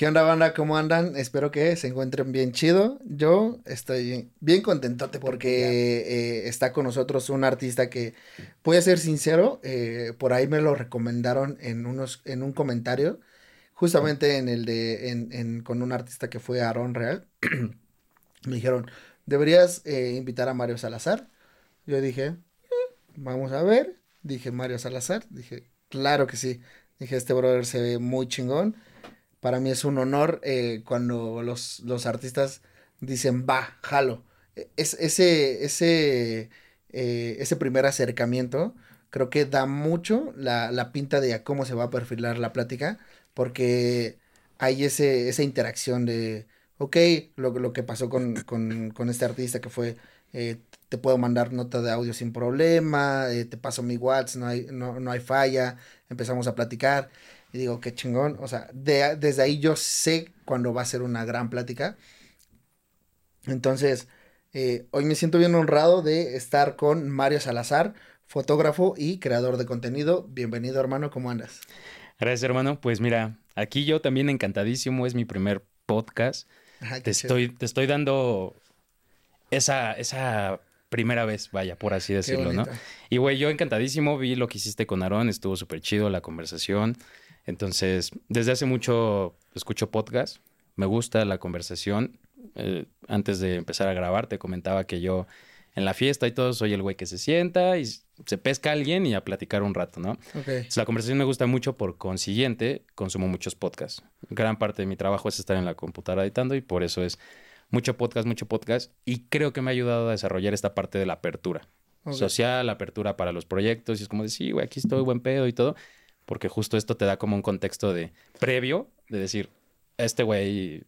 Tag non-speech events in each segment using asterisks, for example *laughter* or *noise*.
¿Qué onda, banda? ¿Cómo andan? Espero que se encuentren bien chido. Yo estoy bien contentote porque eh, está con nosotros un artista que, voy a ser sincero, eh, por ahí me lo recomendaron en, unos, en un comentario, justamente en el de, en, en, con un artista que fue Aaron Real. *clears throat* me dijeron, deberías eh, invitar a Mario Salazar. Yo dije, vamos a ver. Dije, Mario Salazar. Dije, claro que sí. Dije, este brother se ve muy chingón para mí es un honor eh, cuando los, los, artistas dicen, va, jalo. E, es, ese, ese, eh, ese primer acercamiento creo que da mucho la, la, pinta de cómo se va a perfilar la plática, porque hay ese, esa interacción de, ok, lo, lo que pasó con, con, con, este artista que fue, eh, te puedo mandar nota de audio sin problema, te paso mi WhatsApp, no hay, no, no hay falla, empezamos a platicar. Y digo, qué chingón. O sea, desde ahí yo sé cuando va a ser una gran plática. Entonces, eh, hoy me siento bien honrado de estar con Mario Salazar, fotógrafo y creador de contenido. Bienvenido, hermano, ¿cómo andas? Gracias, hermano. Pues mira, aquí yo también encantadísimo, es mi primer podcast. te, estoy, te estoy dando esa, esa primera vez, vaya, por así decirlo, ¿no? Y güey, yo encantadísimo, vi lo que hiciste con Aarón, estuvo súper chido la conversación. Entonces, desde hace mucho escucho podcast, me gusta la conversación. Eh, antes de empezar a grabar, te comentaba que yo en la fiesta y todo soy el güey que se sienta y se pesca a alguien y a platicar un rato, ¿no? Okay. la conversación me gusta mucho, por consiguiente, consumo muchos podcasts. Gran parte de mi trabajo es estar en la computadora editando y por eso es mucho podcast, mucho podcast. Y creo que me ha ayudado a desarrollar esta parte de la apertura social, la apertura para los proyectos. Y es como decir, sí, güey, aquí estoy, buen pedo y todo porque justo esto te da como un contexto de previo, de decir, este güey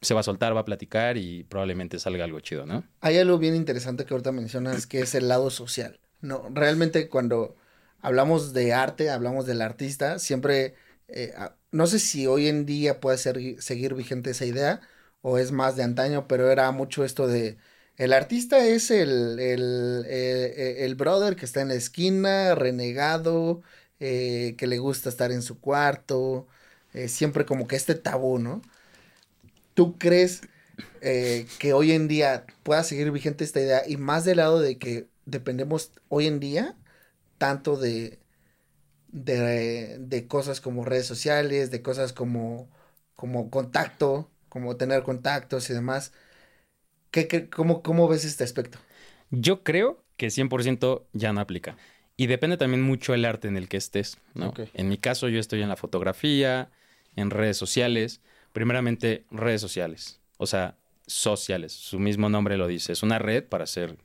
se va a soltar, va a platicar y probablemente salga algo chido, ¿no? Hay algo bien interesante que ahorita mencionas, que es el lado social. No, realmente cuando hablamos de arte, hablamos del artista, siempre, eh, no sé si hoy en día puede ser, seguir vigente esa idea o es más de antaño, pero era mucho esto de, el artista es el, el, eh, el brother que está en la esquina, renegado, eh, que le gusta estar en su cuarto, eh, siempre como que este tabú, ¿no? ¿Tú crees eh, que hoy en día pueda seguir vigente esta idea y más del lado de que dependemos hoy en día tanto de, de, cosas como redes sociales, de cosas como, como contacto, como tener contactos y demás? ¿Qué, cómo, ¿Cómo ves este aspecto? Yo creo que 100% ya no aplica. Y depende también mucho el arte en el que estés, ¿no? En mi caso, yo estoy en la fotografía, en redes sociales. Primeramente, redes sociales. O sea, sociales. Su mismo nombre lo dice. Es una red para hacer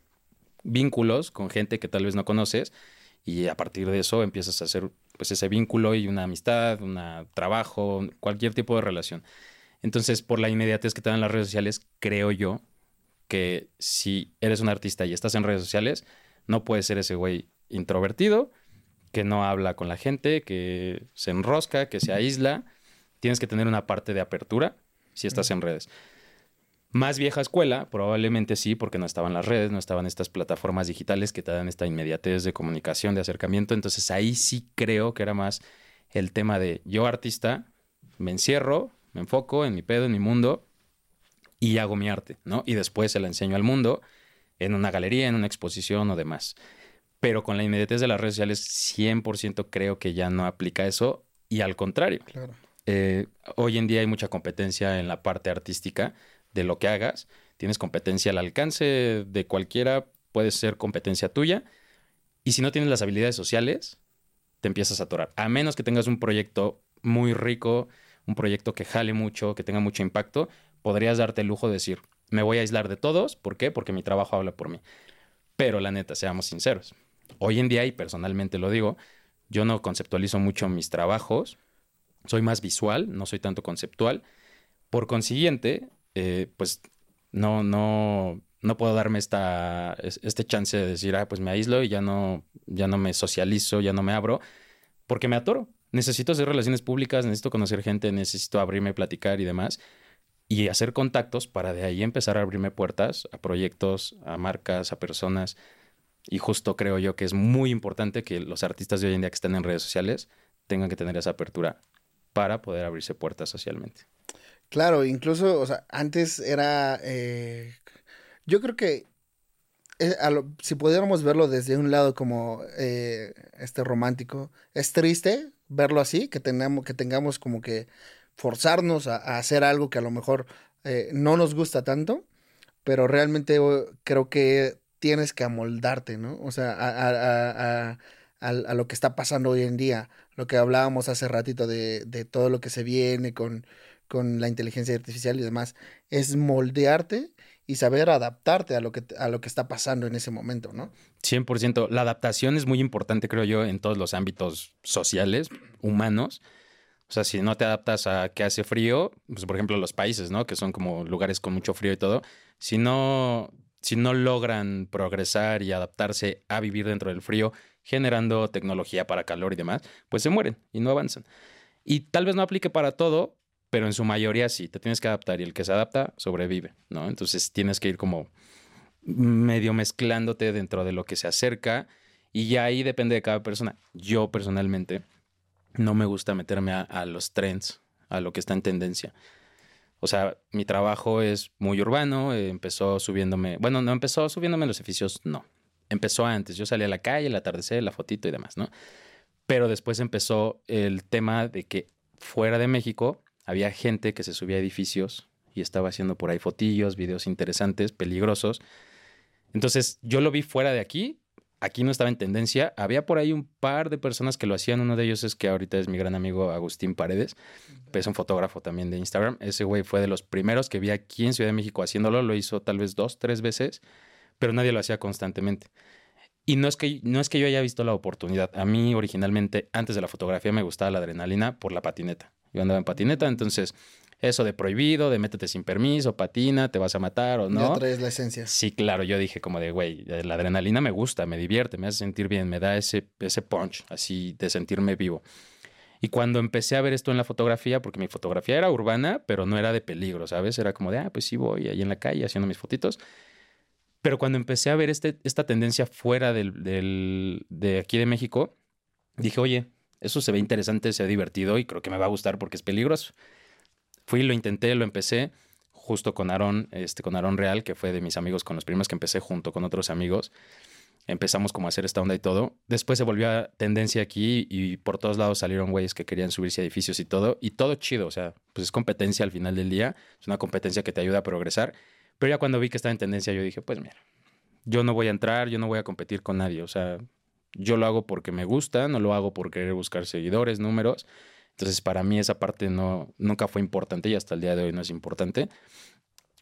vínculos con gente que tal vez no conoces. Y a partir de eso empiezas a hacer pues ese vínculo y una amistad, un trabajo, cualquier tipo de relación. Entonces, por la inmediatez que te dan las redes sociales, creo yo que si eres un artista y estás en redes sociales, no puedes ser ese güey introvertido, que no habla con la gente, que se enrosca, que se aísla. Tienes que tener una parte de apertura si estás en redes. Más vieja escuela, probablemente sí, porque no estaban las redes, no estaban estas plataformas digitales que te dan esta inmediatez de comunicación, de acercamiento. Entonces ahí sí creo que era más el tema de yo artista, me encierro, me enfoco en mi pedo, en mi mundo y hago mi arte, ¿no? Y después se la enseño al mundo en una galería, en una exposición o demás pero con la inmediatez de las redes sociales 100% creo que ya no aplica eso y al contrario. Eh, hoy en día hay mucha competencia en la parte artística de lo que hagas. Tienes competencia al alcance de cualquiera, puede ser competencia tuya. Y si no tienes las habilidades sociales, te empiezas a atorar. A menos que tengas un proyecto muy rico, un proyecto que jale mucho, que tenga mucho impacto, podrías darte el lujo de decir, me voy a aislar de todos. ¿Por qué? Porque mi trabajo habla por mí. Pero la neta, seamos sinceros Hoy en día, y personalmente lo digo, yo no conceptualizo mucho mis trabajos, soy más visual, no soy tanto conceptual. Por consiguiente, eh, pues no, no, no puedo darme esta, este chance de decir, ah, pues me aíslo y ya no, ya no me socializo, ya no me abro, porque me atoro. Necesito hacer relaciones públicas, necesito conocer gente, necesito abrirme, platicar y demás, y hacer contactos para de ahí empezar a abrirme puertas a proyectos, a marcas, a personas. Y justo creo yo que es muy importante que los artistas de hoy en día que están en redes sociales tengan que tener esa apertura para poder abrirse puertas socialmente. Claro, incluso, o sea, antes era, eh, yo creo que eh, si pudiéramos verlo desde un lado como eh, este romántico, es triste verlo así, que tengamos, que tengamos como que forzarnos a, hacer algo que a lo mejor no nos gusta tanto, pero realmente creo que tienes que amoldarte, ¿no? O sea, a, a, lo que está pasando hoy en día, lo que hablábamos hace ratito de, de todo lo que se viene con con la inteligencia artificial y demás, es moldearte y saber adaptarte a lo que, a lo que está pasando en ese momento, ¿no? 100%. La adaptación es muy importante, creo yo, en todos los ámbitos sociales, humanos. O sea, si no te adaptas a que hace frío, pues por ejemplo los países, ¿no? Que son como lugares con mucho frío y todo, si no, si no logran progresar y adaptarse a vivir dentro del frío, generando tecnología para calor y demás, pues se mueren y no avanzan. Y tal vez no aplique para todo, pero en su mayoría sí, te tienes que adaptar y el que se adapta sobrevive, ¿no? Entonces tienes que ir como medio mezclándote dentro de lo que se acerca y ya ahí depende de cada persona. Yo personalmente no me gusta meterme a, los trends, a lo que está en tendencia. O sea, mi trabajo es muy urbano, empezó subiéndome, bueno, no empezó subiéndome los edificios, no. Empezó antes, yo salí a la calle, el atardecer, la fotito y demás, ¿no? Pero después empezó el tema de que fuera de México había gente que se subía a edificios y estaba haciendo por ahí fotillos, videos interesantes, peligrosos. Entonces yo lo vi fuera de aquí, aquí no estaba en tendencia, había por ahí un par de personas que lo hacían, uno de ellos es que ahorita es mi gran amigo Agustín Paredes, es un fotógrafo también de Instagram, ese güey fue de los primeros que vi aquí en Ciudad de México haciéndolo, lo hizo tal vez dos, tres veces, pero nadie lo hacía constantemente. Y no es, que, no es que yo haya visto la oportunidad. A mí originalmente, antes de la fotografía, me gustaba la adrenalina por la patineta. Yo andaba en patineta, entonces eso de prohibido, de métete sin permiso, patina, te vas a matar o no. Ya traes la esencia. Sí, claro, yo dije como de, güey, la adrenalina me gusta, me divierte, me hace sentir bien, me da ese, ese punch así de sentirme vivo. Y cuando empecé a ver esto en la fotografía, porque mi fotografía era urbana, pero no era de peligro, ¿sabes? Era como de, ah, pues sí voy ahí en la calle haciendo mis fotitos. Pero cuando empecé a ver este, esta tendencia fuera del, del, de aquí de México, dije, oye, eso se ve interesante, se ha divertido y creo que me va a gustar porque es peligroso. Fui, lo intenté, lo empecé justo con Aaron, este, con Aaron Real, que fue de mis amigos con los primeros que empecé junto con otros amigos. Empezamos como a hacer esta onda y todo. Después se volvió a tendencia aquí y por todos lados salieron güeyes que querían subirse a edificios y todo. Y todo chido, o sea, pues es competencia al final del día. Es una competencia que te ayuda a progresar. Pero ya cuando vi que estaba en tendencia, yo dije, pues mira, yo no voy a entrar, yo no voy a competir con nadie. O sea, yo lo hago porque me gusta, no lo hago por querer buscar seguidores, números. Entonces, para mí esa parte no, nunca fue importante y hasta el día de hoy no es importante.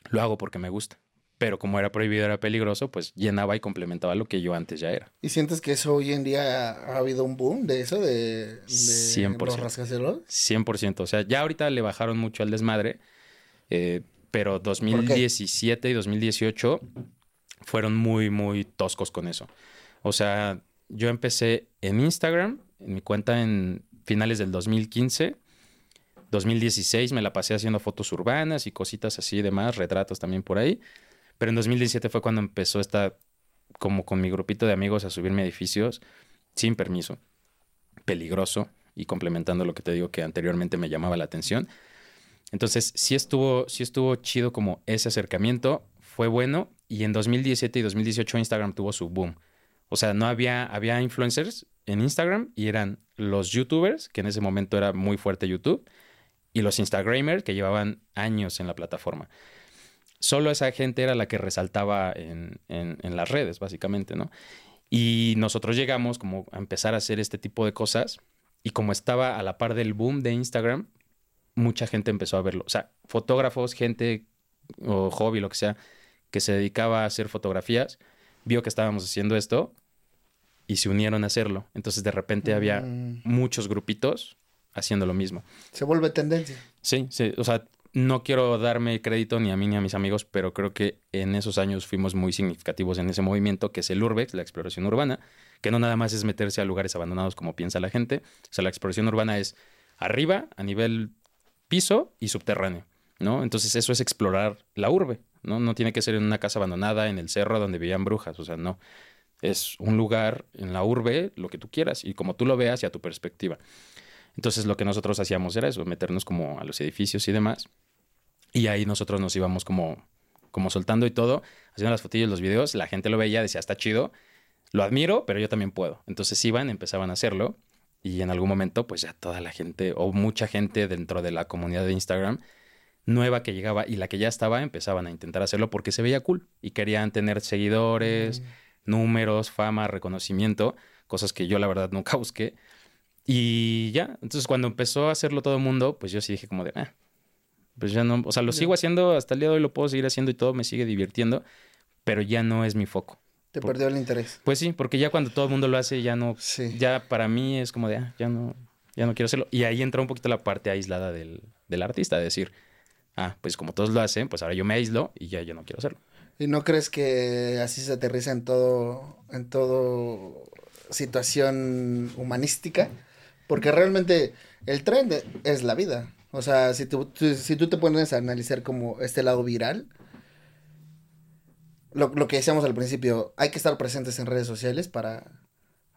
Lo hago porque me gusta. Pero como era prohibido, era peligroso, pues llenaba y complementaba lo que yo antes ya era. ¿Y sientes que eso hoy en día ha habido un boom de eso, de, de 100%, los rascacielos? 100%. O sea, ya ahorita le bajaron mucho al desmadre, eh, pero 2017 y 2018 fueron muy, muy toscos con eso. O sea, yo empecé en Instagram, en mi cuenta en finales del 2015. 2016 me la pasé haciendo fotos urbanas y cositas así demás, retratos también por ahí. Pero en 2017 fue cuando empezó esta, como con mi grupito de amigos, a subirme a edificios sin permiso, peligroso y complementando lo que te digo que anteriormente me llamaba la atención. Entonces, sí estuvo, sí estuvo chido como ese acercamiento, fue bueno y en 2017 y 2018 Instagram tuvo su boom. O sea, no había, había influencers en Instagram y eran los youtubers, que en ese momento era muy fuerte YouTube, y los Instagramers que llevaban años en la plataforma. Solo esa gente era la que resaltaba en, en, las redes, básicamente, ¿no? Y nosotros llegamos como a empezar a hacer este tipo de cosas y como estaba a la par del boom de Instagram, mucha gente empezó a verlo. O sea, fotógrafos, gente o hobby, lo que sea, que se dedicaba a hacer fotografías, vio que estábamos haciendo esto y se unieron a hacerlo. Entonces de repente había mm. muchos grupitos haciendo lo mismo. Se vuelve tendencia. Sí, sí, o sea, no quiero darme crédito ni a mí ni a mis amigos, pero creo que en esos años fuimos muy significativos en ese movimiento que es el Urbex, la exploración urbana, que no nada más es meterse a lugares abandonados como piensa la gente, o sea, la exploración urbana es arriba, a nivel piso y subterráneo, ¿no? Entonces eso es explorar la urbe, ¿no? No tiene que ser en una casa abandonada, en el cerro donde vivían brujas, o sea, no es un lugar en la urbe, lo que tú quieras, y como tú lo veas y a tu perspectiva. Entonces lo que nosotros hacíamos era eso, meternos como a los edificios y demás. Y ahí nosotros nos íbamos como, como soltando y todo, haciendo las fotillas, los videos, la gente lo veía, decía, está chido, lo admiro, pero yo también puedo. Entonces iban, empezaban a hacerlo y en algún momento pues ya toda la gente o mucha gente dentro de la comunidad de Instagram nueva que llegaba y la que ya estaba empezaban a intentar hacerlo porque se veía cool y querían tener seguidores, mm. Números, fama, reconocimiento, cosas que yo la verdad nunca *laughs* busqué. Y ya, entonces cuando empezó a hacerlo todo el mundo, pues yo sí dije como de, ah, pues ya no, o sea, lo sigo haciendo hasta el día de hoy, lo puedo seguir haciendo y todo me sigue divirtiendo, pero ya no es mi foco. Te perdió el interés. Pues sí, porque ya cuando todo el mundo lo hace, ya no, ya para mí es como de, ah, ya no, ya no quiero hacerlo. Y ahí entra un poquito la parte aislada del, del artista, de decir, ah, pues como todos lo hacen, pues ahora yo me aíslo y ya yo no quiero hacerlo. ¿Y no crees que así se aterriza en todo, en todo situación humanística? Porque realmente el tren es la vida. O sea, si tú, si tú te pones a analizar como este lado viral, lo, lo, que decíamos al principio, hay que estar presentes en redes sociales para,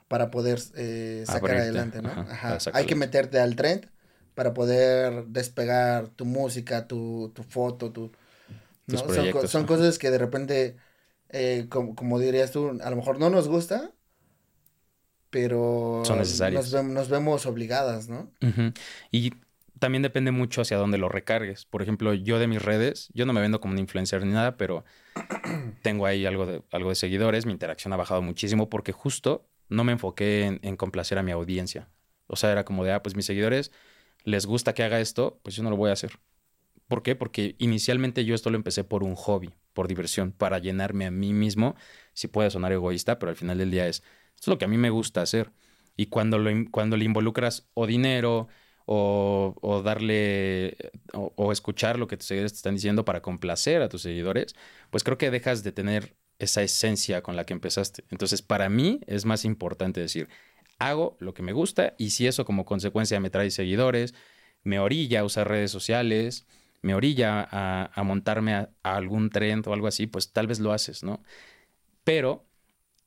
para poder eh, sacar adelante, ¿no? Ajá, Hay que meterte al trend para poder despegar tu música, tu, tu foto, tu... Son, son cosas que de repente, eh, como, como, dirías tú, a lo mejor no nos gusta, pero son necesarias. Nos, vemos obligadas, ¿no? Y también depende mucho hacia dónde lo recargues. Por ejemplo, yo de mis redes, yo no me vendo como un influencer ni nada, pero *clears throat* tengo ahí algo de, algo de seguidores, mi interacción ha bajado muchísimo porque justo no me enfoqué en, en complacer a mi audiencia. O sea, era como de, ah, pues mis seguidores les gusta que haga esto, pues yo no lo voy a hacer. ¿Por qué? Porque inicialmente yo esto lo empecé por un hobby, por diversión, para llenarme a mí mismo. Si puede sonar egoísta, pero al final del día es, esto es lo que a mí me gusta hacer. Y cuando, lo, cuando le involucras o dinero o, darle o, o, escuchar lo que tus seguidores te están diciendo para complacer a tus seguidores, pues creo que dejas de tener esa esencia con la que empezaste. Entonces, para mí es más importante decir, hago lo que me gusta y si eso como consecuencia me trae seguidores, me orilla a usar redes sociales, me orilla a, montarme a, algún trend o algo así, pues tal vez lo haces, ¿no? Pero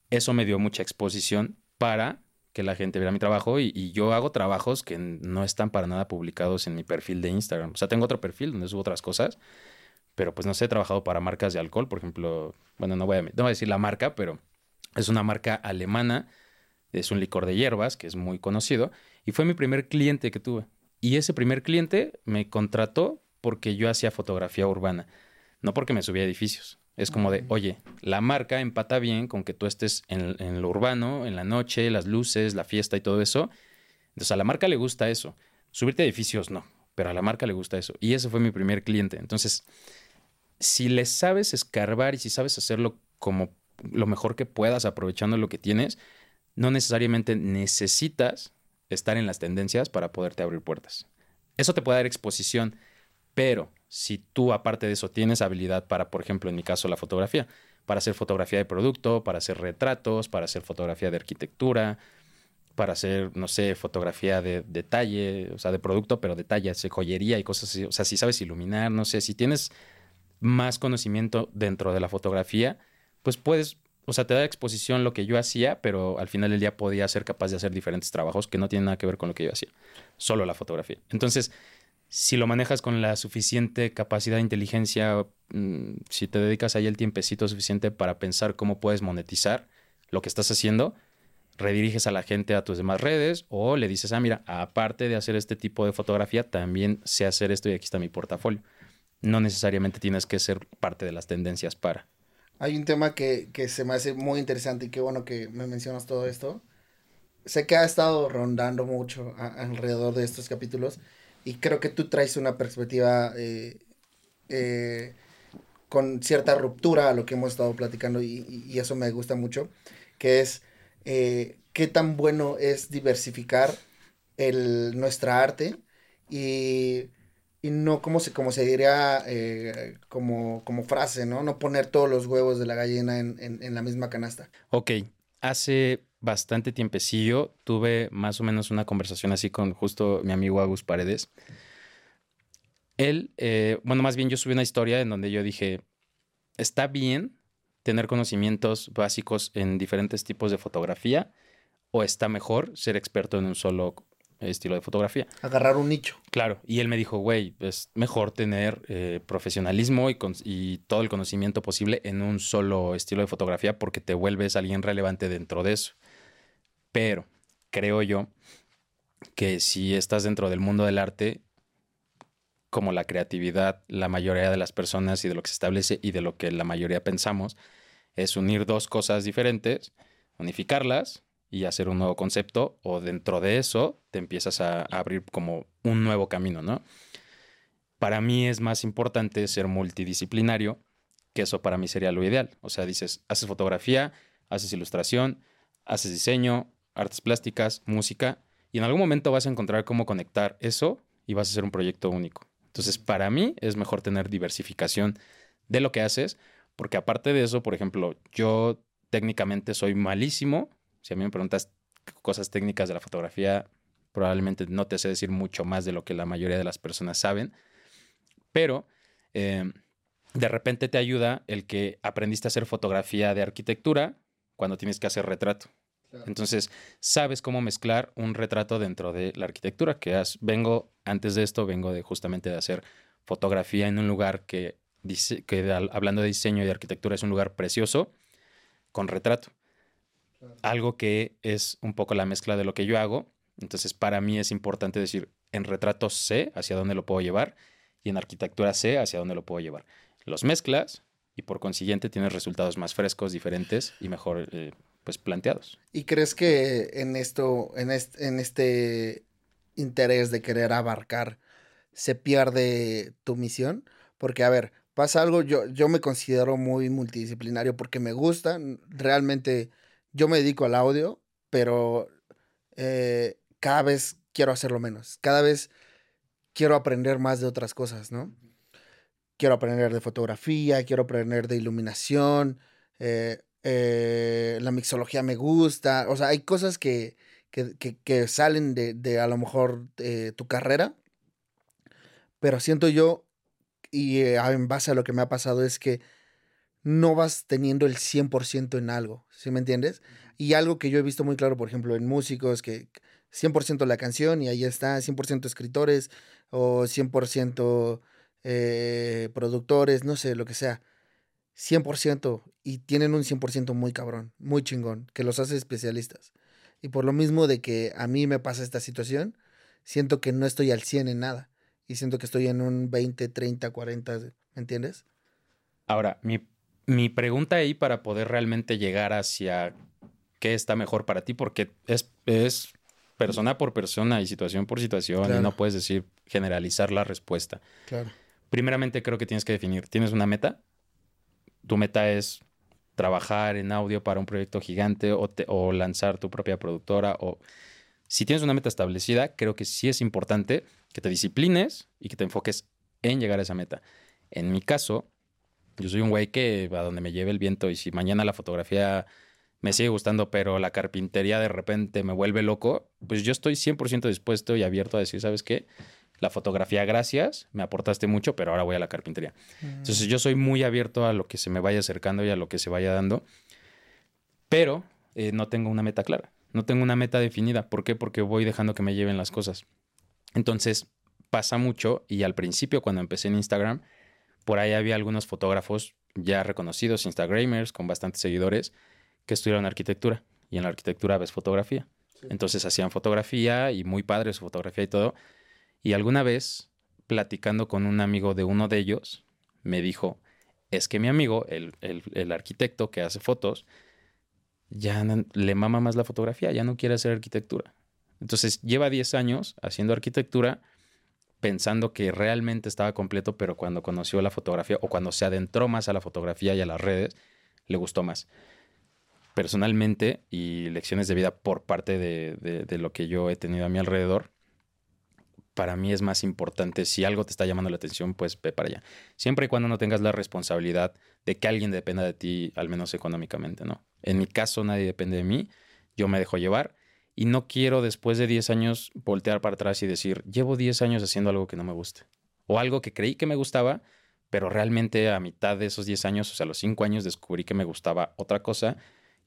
eso me dio mucha exposición para que la gente viera mi trabajo y, yo hago trabajos que no están para nada publicados en mi perfil de Instagram. O sea, tengo otro perfil donde subo otras cosas, pero pues no sé, he trabajado para marcas de alcohol, por ejemplo, bueno, no voy no voy a decir la marca, pero es una marca alemana es un licor de hierbas que es muy conocido y fue mi primer cliente que tuve. Y ese primer cliente me contrató porque yo hacía fotografía urbana, no porque me subía a edificios. Es como de, oye, la marca empata bien con que tú estés en, lo urbano, en la noche, las luces, la fiesta y todo eso. Entonces a la marca le gusta eso. Subirte a edificios no, pero a la marca le gusta eso. Y ese fue mi primer cliente. Entonces, si le sabes escarbar y si sabes hacerlo como lo mejor que puedas, aprovechando lo que tienes, no necesariamente necesitas estar en las tendencias para poderte abrir puertas. Eso te puede dar exposición, pero si tú aparte de eso tienes habilidad para, por ejemplo, en mi caso, la fotografía, para hacer fotografía de producto, para hacer retratos, para hacer fotografía de arquitectura, para hacer, no sé, fotografía de detalle, o sea, de producto, pero detalles, de joyería y cosas así. O sea, si sabes iluminar, no sé, si tienes más conocimiento dentro de la fotografía, pues puedes o sea, te da exposición lo que yo hacía, pero al final del día podía ser capaz de hacer diferentes trabajos que no tienen nada que ver con lo que yo hacía, solo la fotografía. Entonces, si lo manejas con la suficiente capacidad de inteligencia, mm, si te dedicas ahí el tiempecito suficiente para pensar cómo puedes monetizar lo que estás haciendo, rediriges a la gente a tus demás redes o le dices, ah, mira, aparte de hacer este tipo de fotografía, también sé hacer esto y aquí está mi portafolio. No necesariamente tienes que ser parte de las tendencias para. Hay un tema que, que se me hace muy interesante y qué bueno que me mencionas todo esto. Sé que ha estado rondando mucho alrededor de estos capítulos y creo que tú traes una perspectiva eh, eh, con cierta ruptura a lo que hemos estado platicando y, y eso me gusta mucho, que es eh, qué tan bueno es diversificar el, nuestra arte y y no como se, como se diría eh, como, como frase, ¿no? No poner todos los huevos de la gallina en, en, la misma canasta. Ok, hace bastante tiempecillo tuve más o menos una conversación así con justo mi amigo Agus Paredes. Él, eh, bueno, más bien yo subí una historia en donde yo dije, está bien tener conocimientos básicos en diferentes tipos de fotografía o está mejor ser experto en un solo estilo de fotografía. Agarrar un nicho. Claro, y él me dijo, güey, es mejor tener eh, profesionalismo y, y, todo el conocimiento posible en un solo estilo de fotografía porque te vuelves alguien relevante dentro de eso. Pero creo yo que si estás dentro del mundo del arte, como la creatividad, la mayoría de las personas y de lo que se establece y de lo que la mayoría pensamos, es unir dos cosas diferentes, unificarlas y hacer un nuevo concepto o dentro de eso te empiezas a, abrir como un nuevo camino, ¿no? Para mí es más importante ser multidisciplinario, que eso para mí sería lo ideal. O sea, dices, haces fotografía, haces ilustración, haces diseño, artes plásticas, música, y en algún momento vas a encontrar cómo conectar eso y vas a hacer un proyecto único. Entonces, para mí es mejor tener diversificación de lo que haces, porque aparte de eso, por ejemplo, yo técnicamente soy malísimo si a mí me preguntas cosas técnicas de la fotografía, probablemente no te sé decir mucho más de lo que la mayoría de las personas saben, pero eh, de repente te ayuda el que aprendiste a hacer fotografía de arquitectura cuando tienes que hacer retrato. Entonces, sabes cómo mezclar un retrato dentro de la arquitectura, que vengo, antes de esto, vengo de justamente de hacer fotografía en un lugar que, que hablando de diseño y de arquitectura, es un lugar precioso, con retrato algo que es un poco la mezcla de lo que yo hago. Entonces, para mí es importante decir, en retrato sé hacia dónde lo puedo llevar y en arquitectura sé hacia dónde lo puedo llevar. Los mezclas y por consiguiente tienes resultados más frescos, diferentes y mejor eh, pues planteados. ¿Y crees que en esto, en este, en este interés de querer abarcar, se pierde tu misión? Porque, a ver, pasa algo, yo, yo me considero muy multidisciplinario porque me gusta, realmente yo me dedico al audio, pero eh, cada vez quiero hacerlo menos. Cada vez quiero aprender más de otras cosas, ¿no? Quiero aprender de fotografía, quiero aprender de iluminación, eh, eh, la mixología me gusta, o sea, hay cosas que, que, salen de, de, a lo mejor tu carrera, pero siento yo, y en base a lo que me ha pasado, es que no vas teniendo el 100% en algo, ¿sí me entiendes? Y algo que yo he visto muy claro, por ejemplo, en músicos, que 100% la canción y ahí está, 100% escritores o 100% eh, productores, no sé, lo que sea. 100% y tienen un 100% muy cabrón, muy chingón, que los hace especialistas. Y por lo mismo de que a mí me pasa esta situación, siento que no estoy al 100 en nada y siento que estoy en un 20, 30, 40, ¿me entiendes? Ahora, mi mi pregunta ahí para poder realmente llegar hacia qué está mejor para ti, porque es, es persona por persona y situación por situación y no puedes decir generalizar la respuesta. Claro. Primeramente creo que tienes que definir, ¿tienes una meta? Tu meta es trabajar en audio para un proyecto gigante o, lanzar tu propia productora o si tienes una meta establecida, creo que sí es importante que te disciplines y que te enfoques en llegar a esa meta. En mi caso, yo soy un güey que a donde me lleve el viento y si mañana la fotografía me sigue gustando, pero la carpintería de repente me vuelve loco, pues yo estoy 100% dispuesto y abierto a decir, ¿sabes qué? La fotografía, gracias, me aportaste mucho, pero ahora voy a la carpintería. Mm. Entonces yo soy muy abierto a lo que se me vaya acercando y a lo que se vaya dando, pero eh, no tengo una meta clara, no tengo una meta definida. ¿Por qué? Porque voy dejando que me lleven las cosas. Entonces pasa mucho y al principio cuando empecé en Instagram, por ahí había algunos fotógrafos ya reconocidos, Instagramers, con bastantes seguidores, que estudiaron arquitectura. Y en la arquitectura ves fotografía. Entonces hacían fotografía y muy padre su fotografía y todo. Y alguna vez, platicando con un amigo de uno de ellos, me dijo, es que mi amigo, el, el arquitecto que hace fotos, ya le mama más la fotografía, ya no quiere hacer arquitectura. Entonces lleva 10 años haciendo arquitectura pensando que realmente estaba completo, pero cuando conoció la fotografía o cuando se adentró más a la fotografía y a las redes, le gustó más. Personalmente y lecciones de vida por parte de, lo que yo he tenido a mi alrededor, para mí es más importante, si algo te está llamando la atención, pues ve para allá. Siempre y cuando no tengas la responsabilidad de que alguien dependa de ti, al menos económicamente, ¿no? En mi caso nadie depende de mí, yo me dejo llevar y no quiero después de 10 años voltear para atrás y decir, llevo 10 años haciendo algo que no me guste. O algo que creí que me gustaba, pero realmente a mitad de esos 10 años, o sea, los 5 años, descubrí que me gustaba otra cosa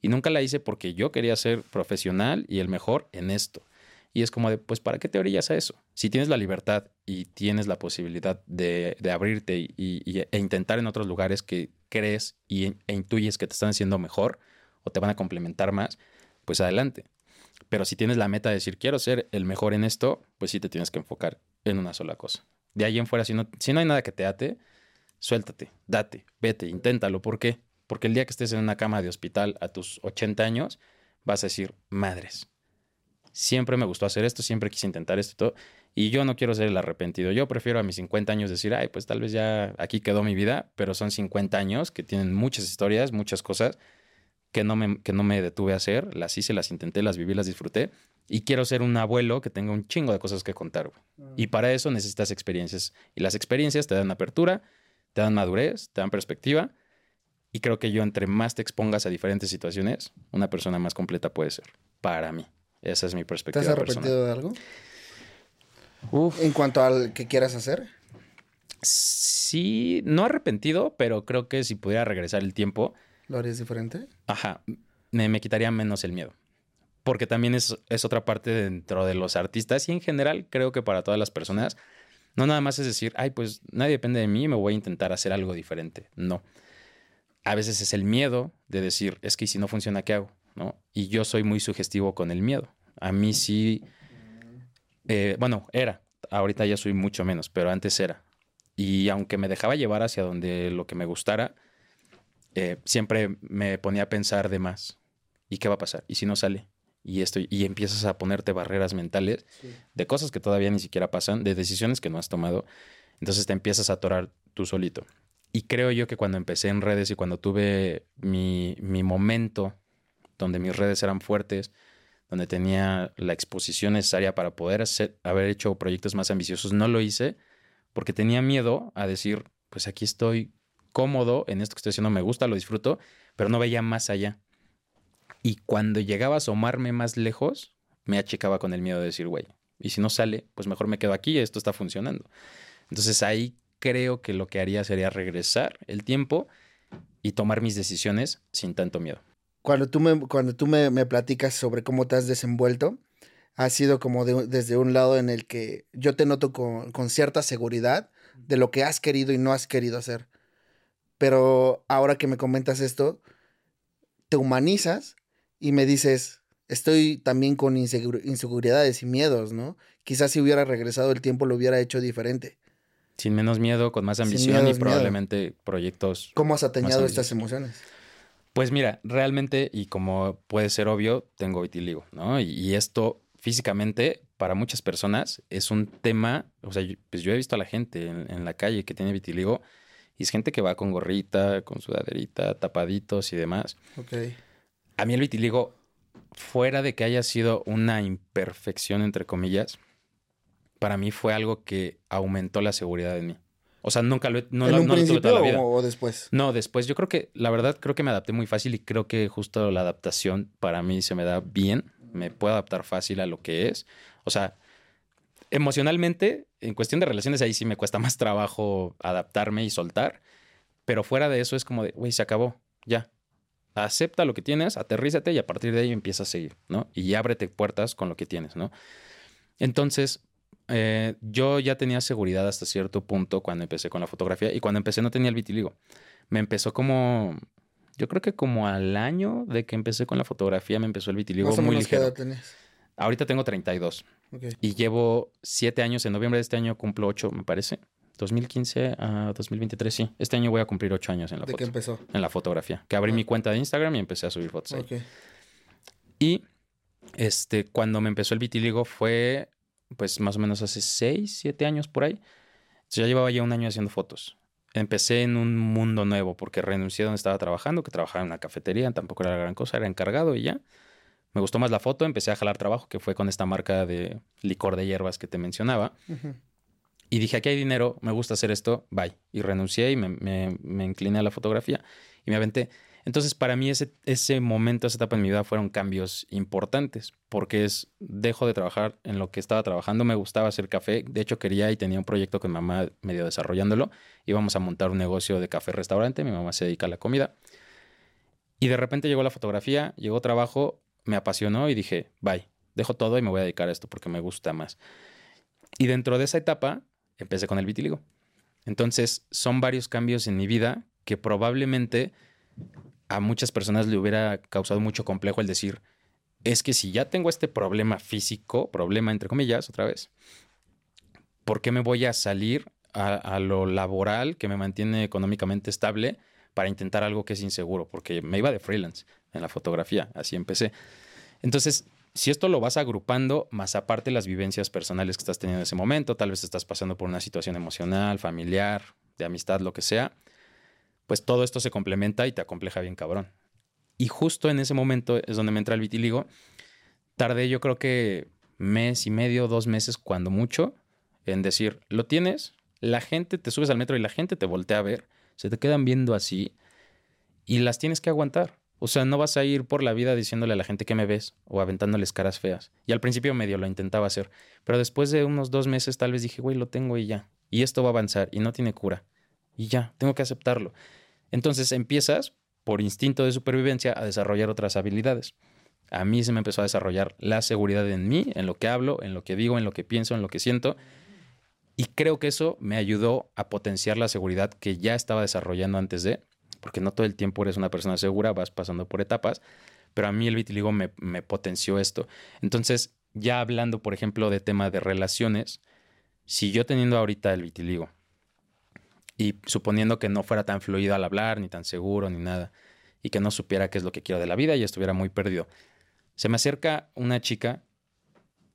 y nunca la hice porque yo quería ser profesional y el mejor en esto. Y es como de, pues, ¿para qué te orillas a eso? Si tienes la libertad y tienes la posibilidad de, abrirte y, e intentar en otros lugares que crees y, e intuyes que te están haciendo mejor o te van a complementar más, pues adelante. Pero si tienes la meta de decir, quiero ser el mejor en esto, pues sí te tienes que enfocar en una sola cosa. De ahí en fuera, si no, si no hay nada que te ate, suéltate, date, vete, inténtalo. ¿Por qué? Porque el día que estés en una cama de hospital a tus 80 años, vas a decir, madres, siempre me gustó hacer esto, siempre quise intentar esto y todo. Y yo no quiero ser el arrepentido. Yo prefiero a mis 50 años decir, ay, pues tal vez ya aquí quedó mi vida, pero son 50 años que tienen muchas historias, muchas cosas que no me, que no me detuve a hacer. Las hice, las intenté, las viví, las disfruté. Y quiero ser un abuelo que tenga un chingo de cosas que contar. Mm. Y para eso necesitas experiencias. Y las experiencias te dan apertura, te dan madurez, te dan perspectiva. Y creo que yo entre más te expongas a diferentes situaciones, una persona más completa puede ser. Para mí. Esa es mi perspectiva. ¿Te has arrepentido de algo? Uf. En cuanto al que quieras hacer. Sí, no arrepentido, pero creo que si pudiera regresar el tiempo. ¿Lo harías diferente? Ajá. Me, quitaría menos el miedo. Porque también es, es otra parte dentro de los artistas y en general creo que para todas las personas. No nada más es decir, ay, pues nadie depende de mí, me voy a intentar hacer algo diferente. No. A veces es el miedo de decir, es que si no funciona, ¿qué hago? ¿no? Y yo soy muy sugestivo con el miedo. A mí sí, eh, bueno, era, ahorita ya soy mucho menos, pero antes era. Y aunque me dejaba llevar hacia donde lo que me gustara, eh, siempre me ponía a pensar de más. ¿Y qué va a pasar? ¿Y si no sale? Y, esto, y empiezas a ponerte barreras mentales de cosas que todavía ni siquiera pasan, de decisiones que no has tomado. Entonces te empiezas a atorar tú solito. Y creo yo que cuando empecé en redes y cuando tuve mi, mi momento donde mis redes eran fuertes, donde tenía la exposición necesaria para poder hacer, haber hecho proyectos más ambiciosos, no lo hice porque tenía miedo a decir, pues aquí estoy cómodo en esto que estoy haciendo, me gusta, lo disfruto, pero no veía más allá. Y cuando llegaba a asomarme más lejos, me achicaba con el miedo de decir, güey, y si no sale, pues mejor me quedo aquí, esto está funcionando. Entonces ahí creo que lo que haría sería regresar el tiempo y tomar mis decisiones sin tanto miedo cuando tú me, cuando tú me, platicas sobre cómo te has desenvuelto, ha sido como desde un lado en el que yo te noto con, con, cierta seguridad de lo que has querido y no has querido hacer. Pero ahora que me comentas esto, te humanizas y me dices, estoy también con inseguridades y miedos, ¿no? Quizás si hubiera regresado el tiempo lo hubiera hecho diferente. Sin menos miedo, con más ambición y probablemente proyectos. ¿Cómo has atañado estas emociones? Pues mira, realmente, y como puede ser obvio, tengo vitiligo, ¿no? Y, esto físicamente, para muchas personas, es un tema, o sea, pues yo he visto a la gente en, la calle que tiene vitiligo, y es gente que va con gorrita, con sudaderita, tapaditos y demás. Ok. A mí el vitiligo, fuera de que haya sido una imperfección, entre comillas, para mí fue algo que aumentó la seguridad en mí. O sea, nunca lo he... No, ¿En un principio O, después? No, después. Yo creo que, la verdad, creo que me adapté muy fácil y creo que justo la adaptación para mí se me da bien. Me puedo adaptar fácil a lo que es. O sea, emocionalmente, en cuestión de relaciones, ahí sí me cuesta más trabajo adaptarme y soltar. Pero fuera de eso es como de, güey, se acabó, ya. Acepta lo que tienes, aterrízate y a partir de ahí empieza a seguir, ¿no? Y ábrete puertas con lo que tienes, ¿no? Entonces, eh, yo ya tenía seguridad hasta cierto punto cuando empecé con la fotografía y cuando empecé no tenía el vitiligo. Me empezó como, yo creo que como al año de que empecé con la fotografía me empezó el vitiligo muy ligero. Ahorita tengo 32 y llevo 7 años. En noviembre de este año cumplo 8, me parece. 2015 a 2023, sí. Este año voy a cumplir 8 años en la ¿De qué empezó? En la fotografía. Que abrí ah. mi cuenta de Instagram y empecé a subir fotos. Y este, cuando me empezó el vitiligo fue pues más o menos hace 6, 7 años por ahí. ya llevaba ya un año haciendo fotos. Empecé en un mundo nuevo porque renuncié a donde estaba trabajando, que trabajaba en una cafetería, tampoco era la gran cosa, era encargado y ya. Me gustó más la foto, empecé a jalar trabajo, que fue con esta marca de licor de hierbas que te mencionaba. Y dije, aquí hay dinero, me gusta hacer esto, bye. Y renuncié y me, me, me incliné a la fotografía y me aventé. Entonces, para mí ese, ese momento, esa etapa en mi vida fueron cambios importantes, porque es, dejo de trabajar en lo que estaba trabajando, me gustaba hacer café, de hecho quería y tenía un proyecto con mi mamá medio desarrollándolo, íbamos a montar un negocio de café-restaurante, mi mamá se dedica a la comida, y de repente llegó la fotografía, llegó trabajo, me apasionó y dije, bye, dejo todo y me voy a dedicar a esto porque me gusta más. Y dentro de esa etapa empecé con el vitiligo. Entonces, son varios cambios en mi vida que probablemente a muchas personas le hubiera causado mucho complejo el decir, es que si ya tengo este problema físico, problema entre comillas, otra vez, ¿por qué me voy a salir a, lo laboral que me mantiene económicamente estable para intentar algo que es inseguro? Porque me iba de freelance en la fotografía, así empecé. Entonces, si esto lo vas agrupando, más aparte las vivencias personales que estás teniendo en ese momento, tal vez estás pasando por una situación emocional, familiar, de amistad, lo que sea, pues todo esto se complementa y te acompleja bien cabrón. Y justo en ese momento es donde me entra el vitiligo. Tardé yo creo que mes y medio, dos meses, cuando mucho, en decir, lo tienes, la gente te subes al metro y la gente te voltea a ver, se te quedan viendo así y las tienes que aguantar. O sea, no vas a ir por la vida diciéndole a la gente que me ves o aventándoles caras feas. Y al principio medio lo intentaba hacer, pero después de unos dos meses tal vez dije, güey, lo tengo y ya. Y esto va a avanzar y no tiene cura. Y ya, tengo que aceptarlo. Entonces empiezas, por instinto de supervivencia, a desarrollar otras habilidades. A mí se me empezó a desarrollar la seguridad en mí, en lo que hablo, en lo que digo, en lo que pienso, en lo que siento. Y creo que eso me ayudó a potenciar la seguridad que ya estaba desarrollando antes de, porque no todo el tiempo eres una persona segura, vas pasando por etapas, pero a mí el vitiligo me, potenció esto. Entonces, ya hablando, por ejemplo, de tema de relaciones, si yo teniendo ahorita el vitiligo y suponiendo que no fuera tan fluido al hablar, ni tan seguro, ni nada, y que no supiera qué es lo que quiero de la vida y estuviera muy perdido. Se me acerca una chica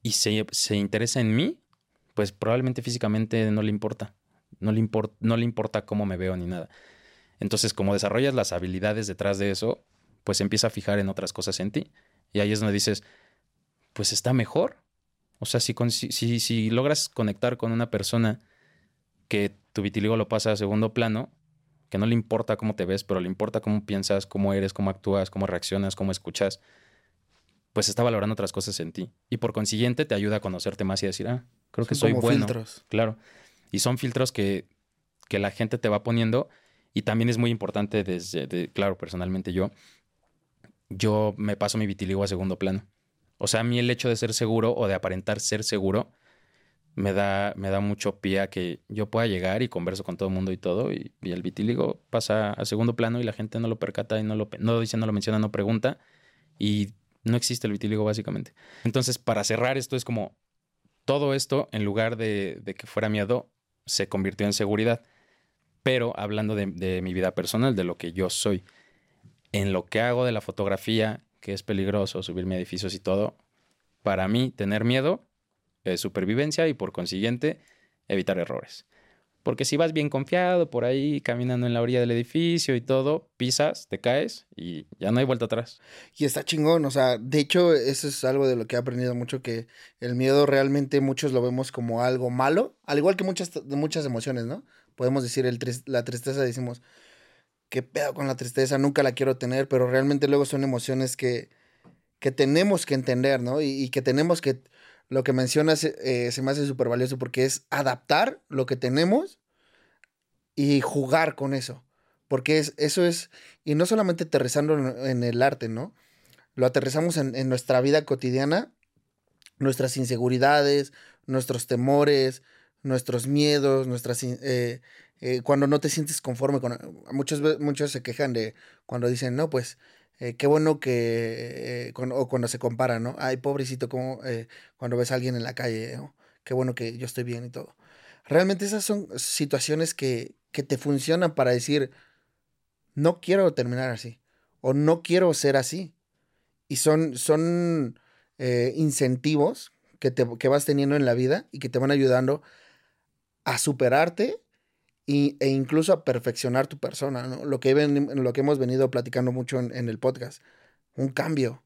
y se, se interesa en mí, pues probablemente físicamente no le importa. No le, no le importa cómo me veo ni nada. Entonces, como desarrollas las habilidades detrás de eso, pues empieza a fijar en otras cosas en ti. Y ahí es donde dices, pues está mejor. O sea, si, si, si logras conectar con una persona que tu vitiligo lo pasa a segundo plano, que no le importa cómo te ves, pero le importa cómo piensas, cómo eres, cómo actúas, cómo reaccionas, cómo escuchas, pues está valorando otras cosas en ti. Y por consiguiente te ayuda a conocerte más y decir, ah, creo que soy bueno. Filtros. Claro. Y son filtros que, que la gente te va poniendo. Y también es muy importante desde, claro, personalmente yo, yo me paso mi vitiligo a segundo plano. O sea, a mí el hecho de ser seguro o de aparentar ser seguro me da, me da mucho pie que yo pueda llegar y converso con todo el mundo y todo, y, el vitíligo pasa a segundo plano y la gente no lo percata y no lo, no dice, no lo menciona, no pregunta, y no existe el vitíligo básicamente. Entonces, para cerrar esto es como todo esto, en lugar de, que fuera miedo, se convirtió en seguridad. Pero hablando de, de mi vida personal, de lo que yo soy, en lo que hago de la fotografía, que es peligroso subirme a edificios y todo, para mí tener miedo supervivencia y por consiguiente evitar errores. Porque si vas bien confiado por ahí caminando en la orilla del edificio y todo, pisas, te caes y ya no hay vuelta atrás. Y está chingón, o sea, de hecho eso es algo de lo que he aprendido mucho, que el miedo realmente muchos lo vemos como algo malo, al igual que muchas, muchas emociones, ¿no? Podemos decir el la tristeza, decimos, qué pedo con la tristeza, nunca la quiero tener, pero realmente luego son emociones que, que tenemos que entender, ¿no? y que tenemos que lo que mencionas eh, se me hace súper valioso porque es adaptar lo que tenemos y jugar con eso. Porque es, eso es, y no solamente aterrizando en, el arte, ¿no? Lo aterrizamos en, nuestra vida cotidiana, nuestras inseguridades, nuestros temores, nuestros miedos, nuestras... Eh, eh, cuando no te sientes conforme con... Muchos, muchos se quejan de cuando dicen, no, pues eh, qué bueno que, eh, cuando, o cuando se compara, ¿no? Ay, pobrecito, como eh, cuando ves a alguien en la calle, qué bueno que yo estoy bien y todo. Realmente esas son situaciones que, que te funcionan para decir, no quiero terminar así, o no quiero ser así. Y son, son incentivos que, te, que vas teniendo en la vida y que te van ayudando a superarte e incluso a perfeccionar tu persona, ¿no? Lo que, hemos venido platicando mucho en, el podcast. Un cambio.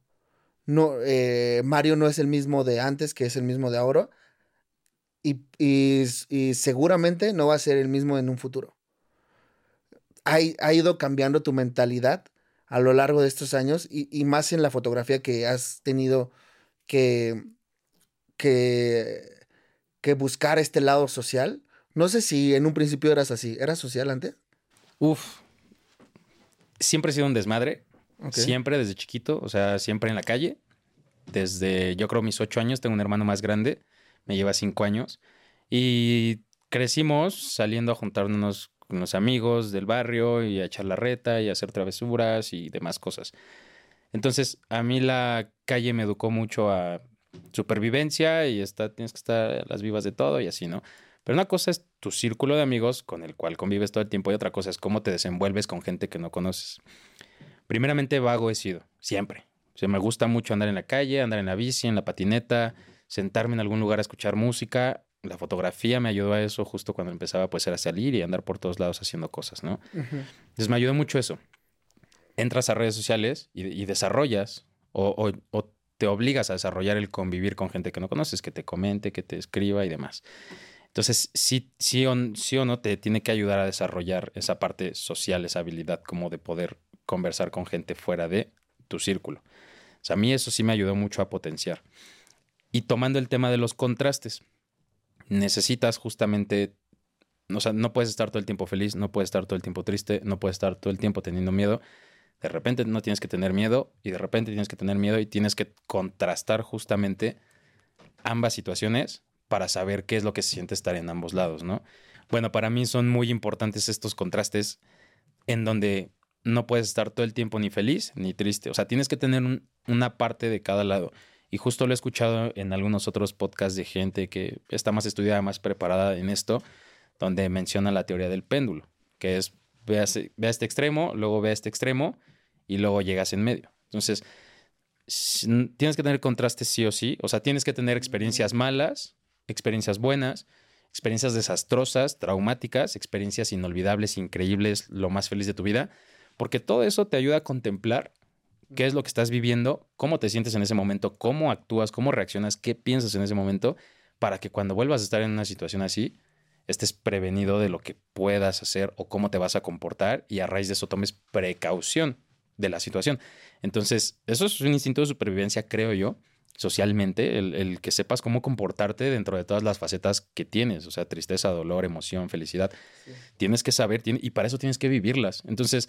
No, eh, Mario no es el mismo de antes que es el mismo de ahora. Y, seguramente no va a ser el mismo en un futuro. Ha, ha ido cambiando tu mentalidad a lo largo de estos años y, más en la fotografía que has tenido que, que, que buscar este lado social no sé si en un principio eras así. ¿Eras social antes? Uf. Siempre he sido un desmadre. Siempre, desde chiquito. O sea, siempre en la calle. desde, yo creo, mis ocho años. Tengo un hermano más grande, me lleva cinco años. Y crecimos saliendo a juntarnos con los amigos del barrio y a echar la reta y a hacer travesuras y demás cosas. Entonces, a mí la calle me educó mucho a supervivencia y está, tienes que estar a las vivas de todo y así, ¿no? Pero una cosa es tu círculo de amigos con el cual convives todo el tiempo y otra cosa es cómo te desenvuelves con gente que no conoces. Primeramente, vago he sido, siempre. O sea, me gusta mucho andar en la calle, andar en la bici, en la patineta, sentarme en algún lugar a escuchar música. La fotografía me ayudó a eso justo cuando empezaba pues a salir y andar por todos lados haciendo cosas, ¿no? Entonces me ayudó mucho eso. Entras a redes sociales y, desarrollas o, o te obligas a desarrollar el convivir con gente que no conoces, que te comente, que te escriba y demás. Entonces, sí, sí, o, o no te tiene que ayudar a desarrollar esa parte social, esa habilidad como de poder conversar con gente fuera de tu círculo. O sea, a mí eso sí me ayudó mucho a potenciar. Y tomando el tema de los contrastes, necesitas justamente, o sea, no puedes estar todo el tiempo feliz, no puedes estar todo el tiempo triste, no puedes estar todo el tiempo teniendo miedo. De repente no tienes que tener miedo y de repente tienes que tener miedo y tienes que contrastar justamente ambas situaciones para saber qué es lo que se siente estar en ambos lados, ¿no? Bueno, para mí son muy importantes estos contrastes en donde no puedes estar todo el tiempo ni feliz ni triste. O sea, tienes que tener una parte de cada lado. Y justo lo he escuchado en algunos otros podcasts de gente que está más estudiada, más preparada en esto, donde menciona la teoría del péndulo, que es ve a, este extremo, luego ve a este extremo y luego llegas en medio. Entonces, tienes que tener contrastes sí o sí. O sea, tienes que tener experiencias malas experiencias buenas, experiencias desastrosas, traumáticas, experiencias inolvidables, increíbles, lo más feliz de tu vida, porque todo eso te ayuda a contemplar qué es lo que estás viviendo, cómo te sientes en ese momento, cómo actúas, cómo reaccionas, qué piensas en ese momento, para que cuando vuelvas a estar en una situación así, estés prevenido de lo que puedas hacer o cómo te vas a comportar y a raíz de eso tomes precaución de la situación. Entonces, eso es un instinto de supervivencia, creo yo, socialmente, el, que sepas cómo comportarte dentro de todas las facetas que tienes, o sea, tristeza, dolor, emoción, felicidad. Tienes que saber y para eso tienes que vivirlas. Entonces,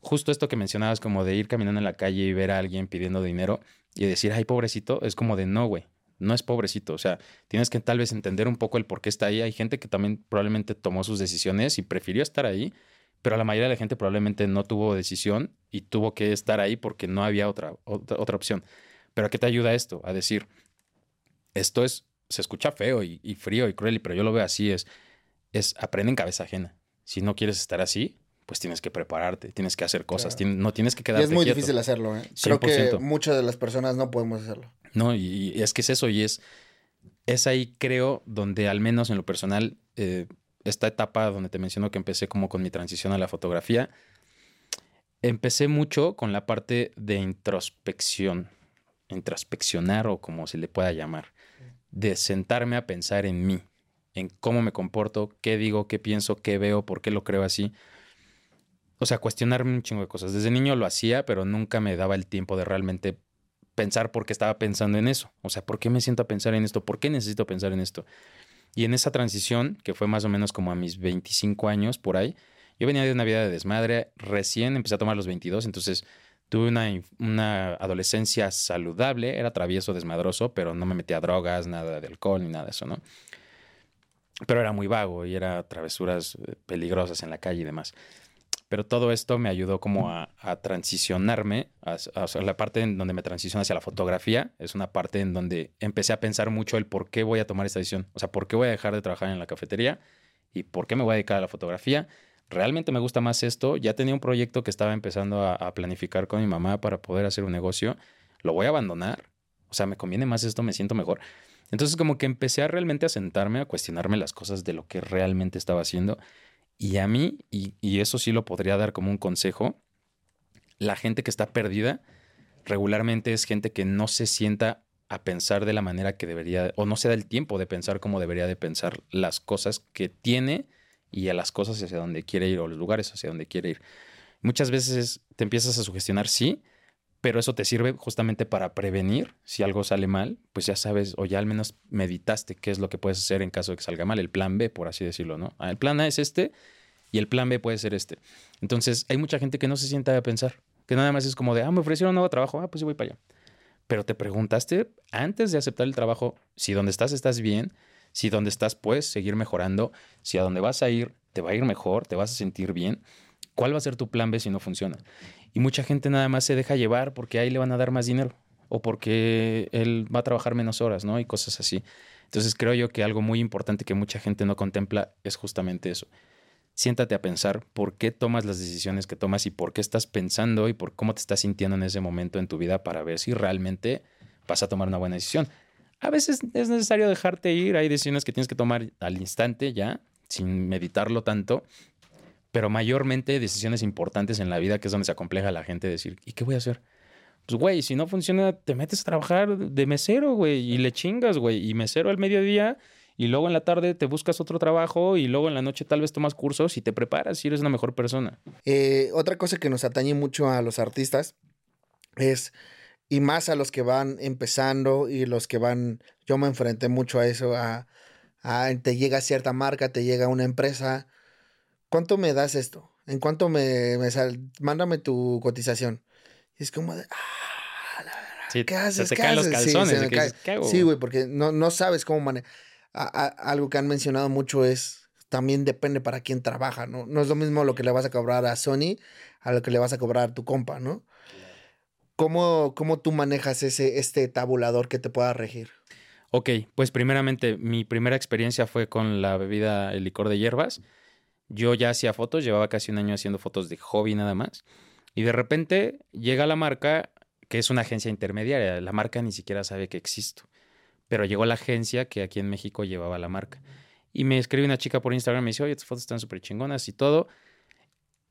justo esto que mencionabas como de ir caminando en la calle y ver a alguien pidiendo dinero y decir, ay, pobrecito, es como de no, güey. No es pobrecito, o sea, tienes que tal vez entender un poco el por qué está ahí. Hay gente que también probablemente tomó sus decisiones y prefirió estar ahí, pero la mayoría de la gente probablemente no tuvo decisión y tuvo que estar ahí porque no había otra, otra opción. Pero ¿a qué te ayuda esto? A decir, esto es, se escucha feo y, frío y cruel, pero yo lo veo así, es, es aprende en cabeza ajena. Si no quieres estar así, pues tienes que prepararte, tienes que hacer cosas, no tienes que quedarte Y es muy difícil hacerlo, ¿eh? Creo que muchas de las personas no podemos hacerlo. No, y, es que es eso, y es, es ahí creo donde al menos en lo personal, eh, esta etapa donde te menciono que empecé como con mi transición a la fotografía, empecé mucho con la parte de introspección introspeccionar o como se le pueda llamar, de sentarme a pensar en mí, en cómo me comporto, qué digo, qué pienso, qué veo, por qué lo creo así. O sea, cuestionarme un chingo de cosas. Desde niño lo hacía, pero nunca me daba el tiempo de realmente pensar por qué estaba pensando en eso. O sea, ¿por qué me siento a pensar en esto? ¿Por qué necesito pensar en esto? Y en esa transición, que fue más o menos como a mis 25 años por ahí, yo venía de una vida de desmadre, recién empecé a tomar los 22, entonces Tuve una, adolescencia saludable, era travieso, desmadroso, pero no me metía a drogas, nada de alcohol ni nada de eso, ¿no? Pero era muy vago y era travesuras eh, peligrosas en la calle y demás. Pero todo esto me ayudó como a, transicionarme, a, la parte en donde me transiciono hacia la fotografía, es una parte en donde empecé a pensar mucho el por qué voy a tomar esta decisión, o sea, por qué voy a dejar de trabajar en la cafetería y por qué me voy a dedicar a la fotografía realmente me gusta más esto. Ya tenía un proyecto que estaba empezando a, planificar con mi mamá para poder hacer un negocio. Lo voy a abandonar. O sea, me conviene más esto, me siento mejor. Entonces como que empecé a realmente a sentarme, a cuestionarme las cosas de lo que realmente estaba haciendo. Y a mí, y, y eso sí lo podría dar como un consejo, la gente que está perdida regularmente es gente que no se sienta a pensar de la manera que debería, o no se da el tiempo de pensar como debería de pensar las cosas que tiene y a las cosas hacia donde quiere ir o los lugares hacia donde quiere ir. Muchas veces te empiezas a sugestionar, sí, pero eso te sirve justamente para prevenir si algo sale mal, pues ya sabes o ya al menos meditaste qué es lo que puedes hacer en caso de que salga mal, el plan B, por así decirlo, ¿no? Ah, el plan A es este y el plan B puede ser este. Entonces, hay mucha gente que no se sienta a pensar, que nada más es como de, ah, me ofrecieron un nuevo trabajo, ah, pues yo voy para allá. pero te preguntaste antes de aceptar el trabajo si donde estás estás bien, si donde estás puedes seguir mejorando, si a donde vas a ir te va a ir mejor, te vas a sentir bien. ¿Cuál va a ser tu plan B si no funciona? Y mucha gente nada más se deja llevar porque ahí le van a dar más dinero o porque él va a trabajar menos horas, ¿no? Y cosas así. Entonces creo yo que algo muy importante que mucha gente no contempla es justamente eso. Siéntate a pensar por qué tomas las decisiones que tomas y por qué estás pensando y por cómo te estás sintiendo en ese momento en tu vida para ver si realmente vas a tomar una buena decisión. A veces es necesario dejarte ir, hay decisiones que tienes que tomar al instante ya, sin meditarlo tanto, pero mayormente decisiones importantes en la vida, que es donde se acompleja la gente decir, ¿y qué voy a hacer? Pues, güey, si no funciona, te metes a trabajar de mesero, güey, y le chingas, güey, y mesero al mediodía, y luego en la tarde te buscas otro trabajo, y luego en la noche tal vez tomas cursos y te preparas y eres una mejor persona. Eh, otra cosa que nos atañe mucho a los artistas es, y más a los que van empezando y los que van, yo me enfrenté mucho a eso, a, a te llega cierta marca, te llega una empresa, ¿cuánto me das esto? ¿En cuánto me, me sal? Mándame tu cotización. Y es como de, ah, la verdad, ¿qué haces? Se te caen los calzones. Sí, güey, porque no, no sabes cómo manejar. Algo que han mencionado mucho es, también depende para quién trabaja, ¿no? No es lo mismo lo que le vas a cobrar a Sony a lo que le vas a cobrar a tu compa, ¿no? ¿Cómo, cómo tú manejas ese, este tabulador que te pueda regir? Ok, pues primeramente, mi primera experiencia fue con la bebida, el licor de hierbas. Yo ya hacía fotos, llevaba casi un año haciendo fotos de hobby nada más. Y de repente llega la marca, que es una agencia intermediaria. La marca ni siquiera sabe que existo. Pero llegó la agencia que aquí en México llevaba la marca. Y me escribe una chica por Instagram me dice, oye, tus fotos están súper chingonas y todo.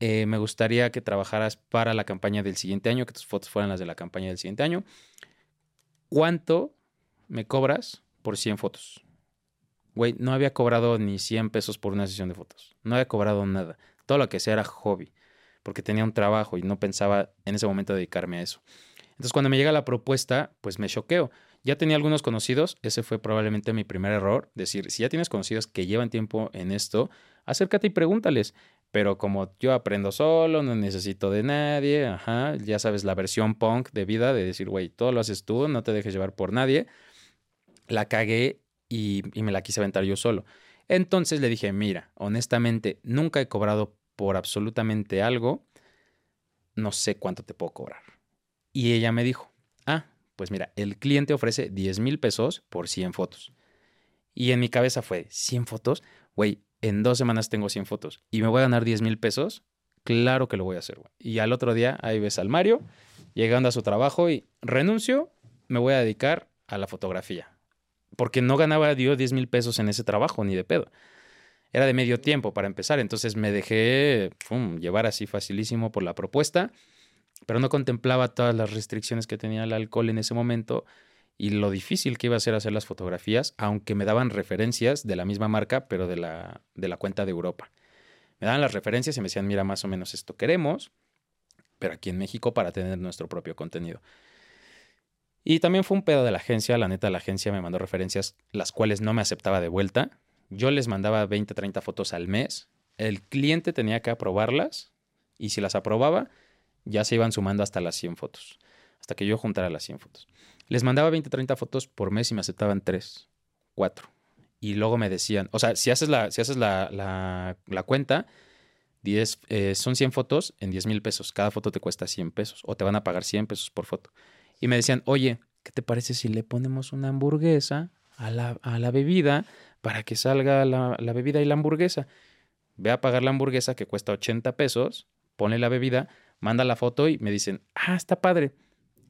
Eh, me gustaría que trabajaras para la campaña del siguiente año, que tus fotos fueran las de la campaña del siguiente año. ¿Cuánto me cobras por 100 fotos? Güey, no había cobrado ni 100 pesos por una sesión de fotos. No había cobrado nada. Todo lo que sea era hobby porque tenía un trabajo y no pensaba en ese momento dedicarme a eso. Entonces cuando me llega la propuesta, pues me choqueo. Ya tenía algunos conocidos, ese fue probablemente mi primer error, decir, si ya tienes conocidos que llevan tiempo en esto, acércate y pregúntales. Pero como yo aprendo solo, no necesito de nadie, ajá, ya sabes la versión punk de vida de decir, güey, todo lo haces tú, no te dejes llevar por nadie. La cagué y, me la quise aventar yo solo. Entonces le dije, mira, honestamente, nunca he cobrado por absolutamente algo, no sé cuánto te puedo cobrar. Y ella me dijo, ah, pues mira, el cliente ofrece 10 mil pesos por 100 fotos. Y en mi cabeza fue, 100 fotos, güey, en dos semanas tengo 100 fotos y me voy a ganar 10 mil pesos, claro que lo voy a hacer. Y al otro día ahí ves al Mario llegando a su trabajo y renuncio, me voy a dedicar a la fotografía. Porque no ganaba Dios 10 mil pesos en ese trabajo, ni de pedo era de medio tiempo para empezar, entonces me dejé llevar así facilísimo por la propuesta, pero no contemplaba todas las restricciones que tenía el alcohol en ese momento y lo difícil que iba a ser hacer las fotografías, aunque me daban referencias de la misma marca, pero de la, de la cuenta de Europa. Me daban las referencias y me decían, mira, más o menos esto queremos, pero aquí en México para tener nuestro propio contenido. Y también fue un pedo de la agencia, la neta la agencia me mandó referencias las cuales no me aceptaba de vuelta, yo les mandaba 20, 30 fotos al mes. El cliente tenía que aprobarlas y si las aprobaba, ya se iban sumando hasta las 100 fotos, hasta que yo juntara las 100 fotos. Les mandaba 20, 30 fotos por mes y me aceptaban 3, 4. Y luego me decían, o sea, si haces la, si haces la, la, cuenta, 10, eh, son 100 fotos en 10 mil pesos. Cada foto te cuesta 100 pesos o te van a pagar 100 pesos por foto. Y me decían, oye, ¿qué te parece si le ponemos una hamburguesa a la, a la bebida para que salga la, bebida y la hamburguesa. Ve a pagar la hamburguesa que cuesta 80 pesos, pone la bebida, manda la foto y me dicen, ah, está padre.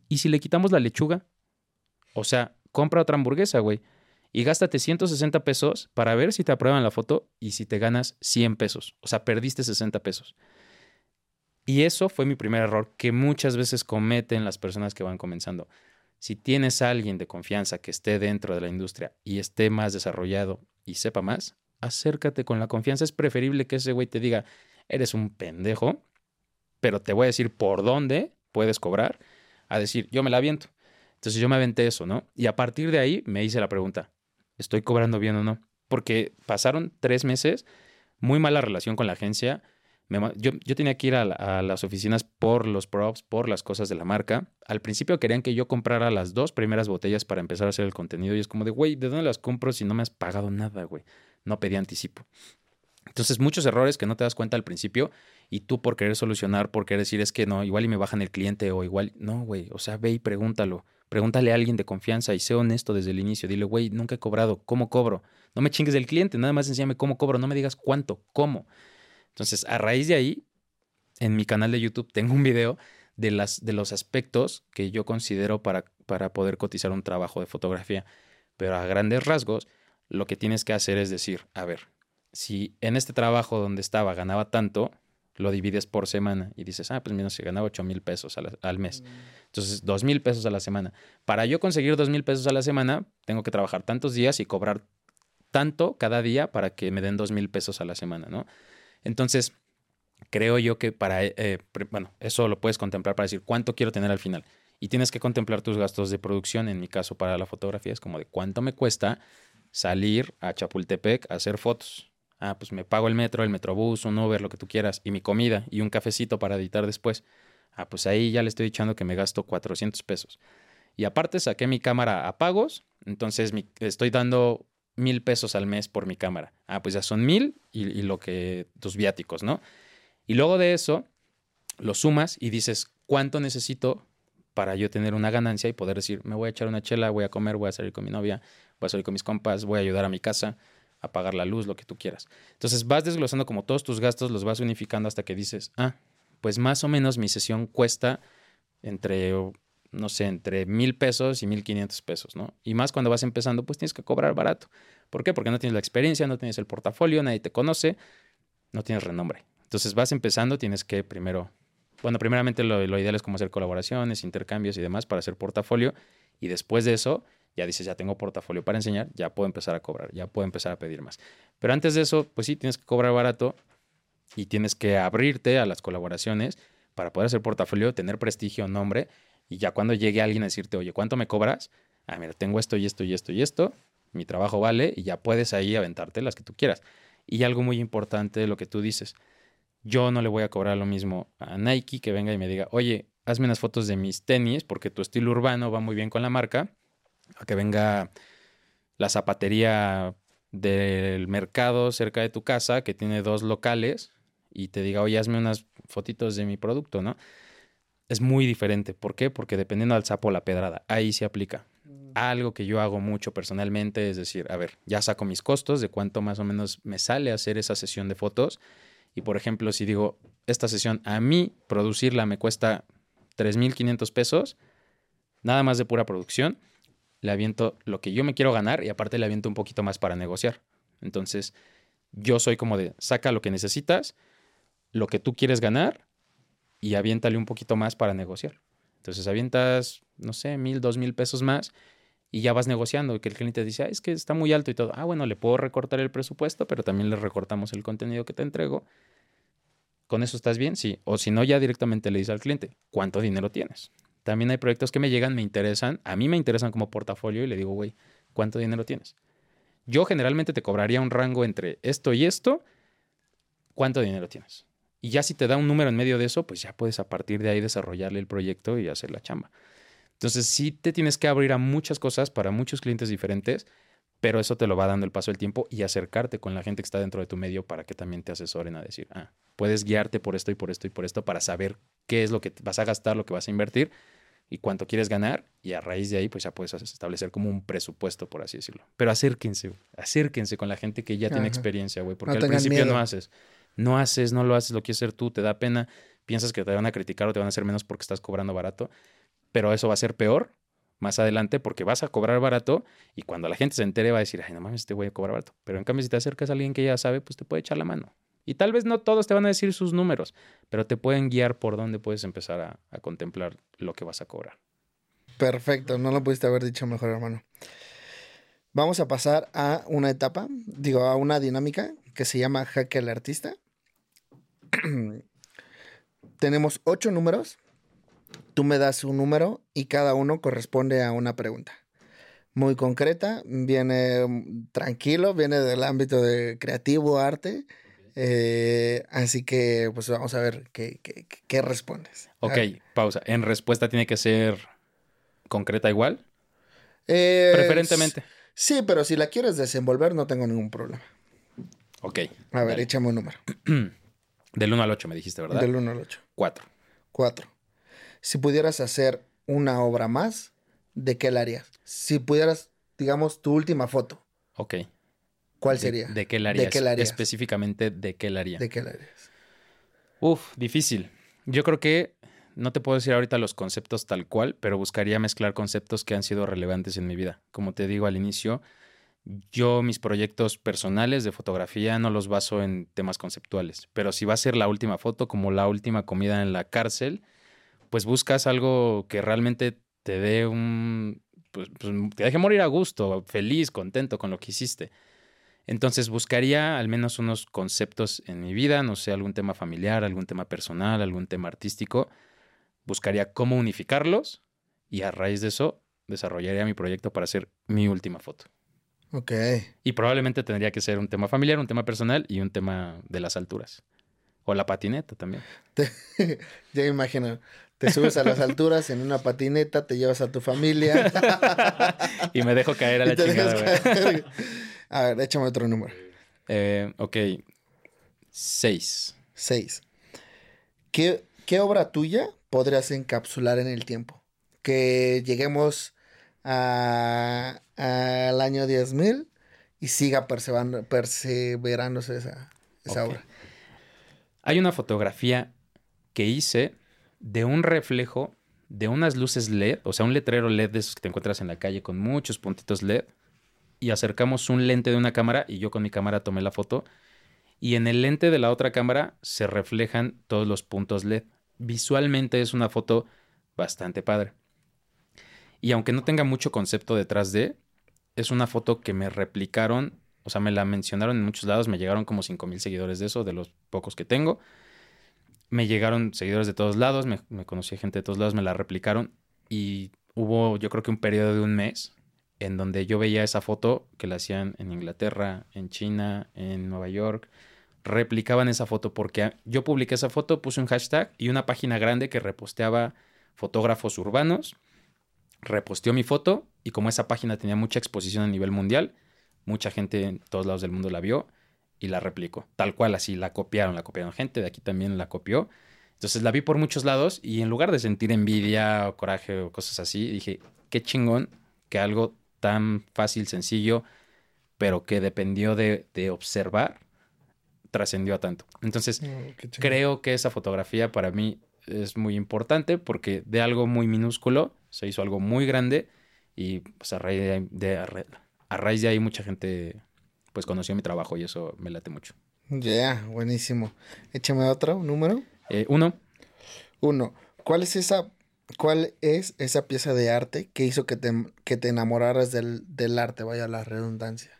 ¿Y si le quitamos la lechuga? O sea, compra otra hamburguesa, güey. Y gástate 160 pesos para ver si te aprueban la foto y si te ganas 100 pesos. O sea, perdiste 60 pesos. Y eso fue mi primer error que muchas veces cometen las personas que van comenzando. Si tienes a alguien de confianza que esté dentro de la industria y esté más desarrollado y sepa más, acércate con la confianza. Es preferible que ese güey te diga, eres un pendejo, pero te voy a decir por dónde puedes cobrar, a decir, yo me la aviento. Entonces yo me aventé eso, ¿no? Y a partir de ahí me hice la pregunta, ¿estoy cobrando bien o no? Porque pasaron tres meses, muy mala relación con la agencia, yo, yo, tenía que ir a, las oficinas por los props, por las cosas de la marca. Al principio querían que yo comprara las dos primeras botellas para empezar a hacer el contenido y es como de, güey, ¿de dónde las compro si no me has pagado nada, güey? No pedí anticipo. Entonces, muchos errores que no te das cuenta al principio y tú por querer solucionar, por querer decir es que no, igual y me bajan el cliente o igual, no, güey, o sea, ve y pregúntalo. Pregúntale a alguien de confianza y sé honesto desde el inicio. Dile, güey, nunca he cobrado, ¿cómo cobro? No me chingues del cliente, nada más enséñame cómo cobro, no me digas cuánto, cómo. Entonces, a raíz de ahí, en mi canal de YouTube tengo un video de, las, de los aspectos que yo considero para, para poder cotizar un trabajo de fotografía. Pero a grandes rasgos, lo que tienes que hacer es decir, a ver, si en este trabajo donde estaba ganaba tanto, lo divides por semana y dices, ah, pues menos si ganaba 8 mil pesos al, mes. Mm. Entonces, 2 mil pesos a la semana. Para yo conseguir 2 mil pesos a la semana, tengo que trabajar tantos días y cobrar tanto cada día para que me den 2 mil pesos a la semana, ¿no? Entonces, creo yo que para, eh, eh, bueno, eso lo puedes contemplar para decir cuánto quiero tener al final. Y tienes que contemplar tus gastos de producción, en mi caso para la fotografía, es como de cuánto me cuesta salir a Chapultepec a hacer fotos. Ah, pues me pago el metro, el metrobús, un Uber, lo que tú quieras, y mi comida y un cafecito para editar después. Ah, pues ahí ya le estoy echando que me gasto 400 pesos. Y aparte saqué mi cámara a pagos, entonces estoy dando mil pesos al mes por mi cámara. Ah, pues ya son mil y, lo que tus viáticos, ¿no? Y luego de eso, lo sumas y dices, ¿cuánto necesito para yo tener una ganancia y poder decir, me voy a echar una chela, voy a comer, voy a salir con mi novia, voy a salir con mis compas, voy a ayudar a mi casa, a pagar la luz, lo que tú quieras. Entonces vas desglosando como todos tus gastos, los vas unificando hasta que dices, ah, pues más o menos mi sesión cuesta entre no sé, entre mil pesos y mil quinientos pesos, ¿no? Y más cuando vas empezando, pues tienes que cobrar barato. ¿Por qué? Porque no tienes la experiencia, no tienes el portafolio, nadie te conoce, no tienes renombre. Entonces vas empezando, tienes que primero, bueno, primeramente lo, ideal es como hacer colaboraciones, intercambios y demás para hacer portafolio. Y después de eso, ya dices, ya tengo portafolio para enseñar, ya puedo empezar a cobrar, ya puedo empezar a pedir más. Pero antes de eso, pues sí, tienes que cobrar barato y tienes que abrirte a las colaboraciones para poder hacer portafolio, tener prestigio, nombre y ya cuando llegue alguien a decirte, oye, ¿cuánto me cobras? Ah, mira, tengo esto y esto y esto y esto, mi trabajo vale y ya puedes ahí aventarte las que tú quieras. Y algo muy importante de lo que tú dices, yo no le voy a cobrar lo mismo a Nike que venga y me diga, oye, hazme unas fotos de mis tenis porque tu estilo urbano va muy bien con la marca, a que venga la zapatería del mercado cerca de tu casa que tiene dos locales y te diga, oye, hazme unas fotitos de mi producto, ¿no? es muy diferente. ¿Por qué? Porque dependiendo del sapo la pedrada, ahí se aplica. Mm. Algo que yo hago mucho personalmente es decir, a ver, ya saco mis costos de cuánto más o menos me sale hacer esa sesión de fotos. Y por ejemplo, si digo, esta sesión a mí producirla me cuesta 3.500 pesos, nada más de pura producción, le aviento lo que yo me quiero ganar y aparte le aviento un poquito más para negociar. Entonces, yo soy como de, saca lo que necesitas, lo que tú quieres ganar y aviéntale un poquito más para negociar. Entonces avientas, no sé, mil, dos mil pesos más y ya vas negociando. Y que el cliente dice, es que está muy alto y todo. Ah, bueno, le puedo recortar el presupuesto, pero también le recortamos el contenido que te entrego. ¿Con eso estás bien? Sí. O si no, ya directamente le dice al cliente, ¿cuánto dinero tienes? También hay proyectos que me llegan, me interesan, a mí me interesan como portafolio y le digo, güey, ¿cuánto dinero tienes? Yo generalmente te cobraría un rango entre esto y esto. ¿Cuánto dinero tienes? Y ya si te da un número en medio de eso, pues ya puedes a partir de ahí desarrollarle el proyecto y hacer la chamba. Entonces sí te tienes que abrir a muchas cosas para muchos clientes diferentes, pero eso te lo va dando el paso del tiempo y acercarte con la gente que está dentro de tu medio para que también te asesoren a decir, ah, puedes guiarte por esto y por esto y por esto para saber qué es lo que vas a gastar, lo que vas a invertir y cuánto quieres ganar y a raíz de ahí pues ya puedes establecer como un presupuesto, por así decirlo. Pero acérquense, acérquense con la gente que ya tiene experiencia, güey, porque al principio no haces no haces, no lo haces, lo quieres hacer tú, te da pena, piensas que te van a criticar o te van a hacer menos porque estás cobrando barato, pero eso va a ser peor más adelante porque vas a cobrar barato y cuando la gente se entere va a decir, ay, no mames, te voy a cobrar barato. Pero en cambio, si te acercas a alguien que ya sabe, pues te puede echar la mano. Y tal vez no todos te van a decir sus números, pero te pueden guiar por dónde puedes empezar a, contemplar lo que vas a cobrar. Perfecto, no lo pudiste haber dicho mejor, hermano. Vamos a pasar a una etapa, digo, a una dinámica que se llama Jaque al Artista. *clears throat* tenemos ocho números. Tú me das un número y cada uno corresponde a una pregunta. Muy concreta, viene tranquilo, viene del ámbito de creativo, arte. Eh, así que, pues vamos a ver qué, qué, qué respondes. Ok, pausa. ¿En respuesta tiene que ser concreta igual? Preferentemente. Sí, pero si la quieres desenvolver, no tengo ningún problema. Ok. A ver, échame un número. *clears throat* Del 1 al 8 me dijiste, ¿verdad? Del 1 al 8. 4. 4. Si pudieras hacer una obra más, ¿de qué la harías? Si pudieras, digamos, tu última foto. Ok. ¿Cuál sería? ¿De qué la harías? ¿De qué la harías? Específicamente, ¿de qué la haría? ¿De qué la harías? Uf, difícil. Yo creo que no te puedo decir ahorita los conceptos tal cual, pero buscaría mezclar conceptos que han sido relevantes en mi vida. Como te digo al inicio, yo mis proyectos personales de fotografía no los baso en temas conceptuales, pero si va a ser la última foto como la última comida en la cárcel, pues buscas algo que realmente te dé un, pues, pues te deje morir a gusto, feliz, contento con lo que hiciste. Entonces buscaría al menos unos conceptos en mi vida, no sé, algún tema familiar, algún tema personal, algún tema artístico. Buscaría cómo unificarlos y a raíz de eso desarrollaría mi proyecto para hacer mi última foto. Ok. Y probablemente tendría que ser un tema familiar, un tema personal y un tema de las alturas. O la patineta también. *laughs* ya me imagino. Te subes a las alturas en una patineta, te llevas a tu familia. *laughs* y me dejo caer a *laughs* la chingada, A ver, échame otro número. Eh, ok. Seis. Seis. ¿Qué, ¿Qué obra tuya podrías encapsular en el tiempo? Que lleguemos al año 10.000 y siga perseverándose esa, esa obra. Hay una fotografía que hice de un reflejo de unas luces LED, o sea, un letrero LED de esos que te encuentras en la calle con muchos puntitos LED, y acercamos un lente de una cámara y yo con mi cámara tomé la foto, y en el lente de la otra cámara se reflejan todos los puntos LED. Visualmente es una foto bastante padre. Y aunque no tenga mucho concepto detrás de, es una foto que me replicaron, o sea, me la mencionaron en muchos lados, me llegaron como 5000 seguidores de eso, de los pocos que tengo me llegaron seguidores de todos lados, me, conocí gente de todos lados, me la replicaron y hubo yo creo que un periodo de un mes en donde yo veía esa foto que la hacían en Inglaterra, en China, en Nueva York, replicaban esa foto porque yo publiqué esa foto, puse un hashtag y una página grande que reposteaba fotógrafos urbanos, reposteó mi foto y como esa página tenía mucha exposición a nivel mundial, mucha gente en todos lados del mundo la vio y la replicó. Tal cual, así la copiaron, la copiaron gente, de aquí también la copió. Entonces la vi por muchos lados y en lugar de sentir envidia o coraje o cosas así, dije, qué chingón que algo tan fácil, sencillo, pero que dependió de, observar, trascendió a tanto. Entonces, oh, creo que esa fotografía para mí es muy importante porque de algo muy minúsculo se hizo algo muy grande y pues a raíz de, a raíz de ahí mucha gente pues conoció mi trabajo y eso me late mucho. Ya, buenísimo. Échame otro número. Eh, uno. Uno. ¿Cuál es esa, cuál es esa pieza de arte que hizo que te, que te enamoraras del, del arte, vaya la redundancia?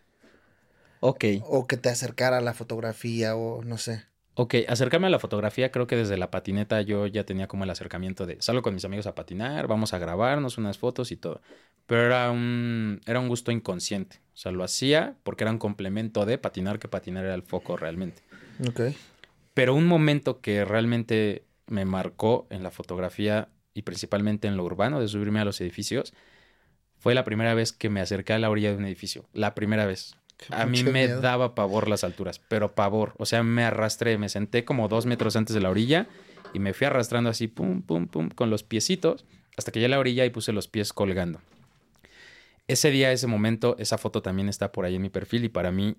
Ok. O que te acercara a la fotografía o no sé. Ok, acercarme a la fotografía, creo que desde la patineta yo ya tenía como el acercamiento de salgo con mis amigos a patinar, vamos a grabarnos unas fotos y todo. Pero era un, era un gusto inconsciente. O sea, lo hacía porque era un complemento de patinar, que patinar era el foco realmente. Ok. Pero un momento que realmente me marcó en la fotografía y principalmente en lo urbano, de subirme a los edificios, fue la primera vez que me acerqué a la orilla de un edificio. La primera vez. A mí me daba pavor las alturas, pero pavor. O sea, me arrastré, me senté como dos metros antes de la orilla y me fui arrastrando así, pum, pum, pum, con los piecitos, hasta que llegué a la orilla y puse los pies colgando. Ese día, ese momento, esa foto también está por ahí en mi perfil y para mí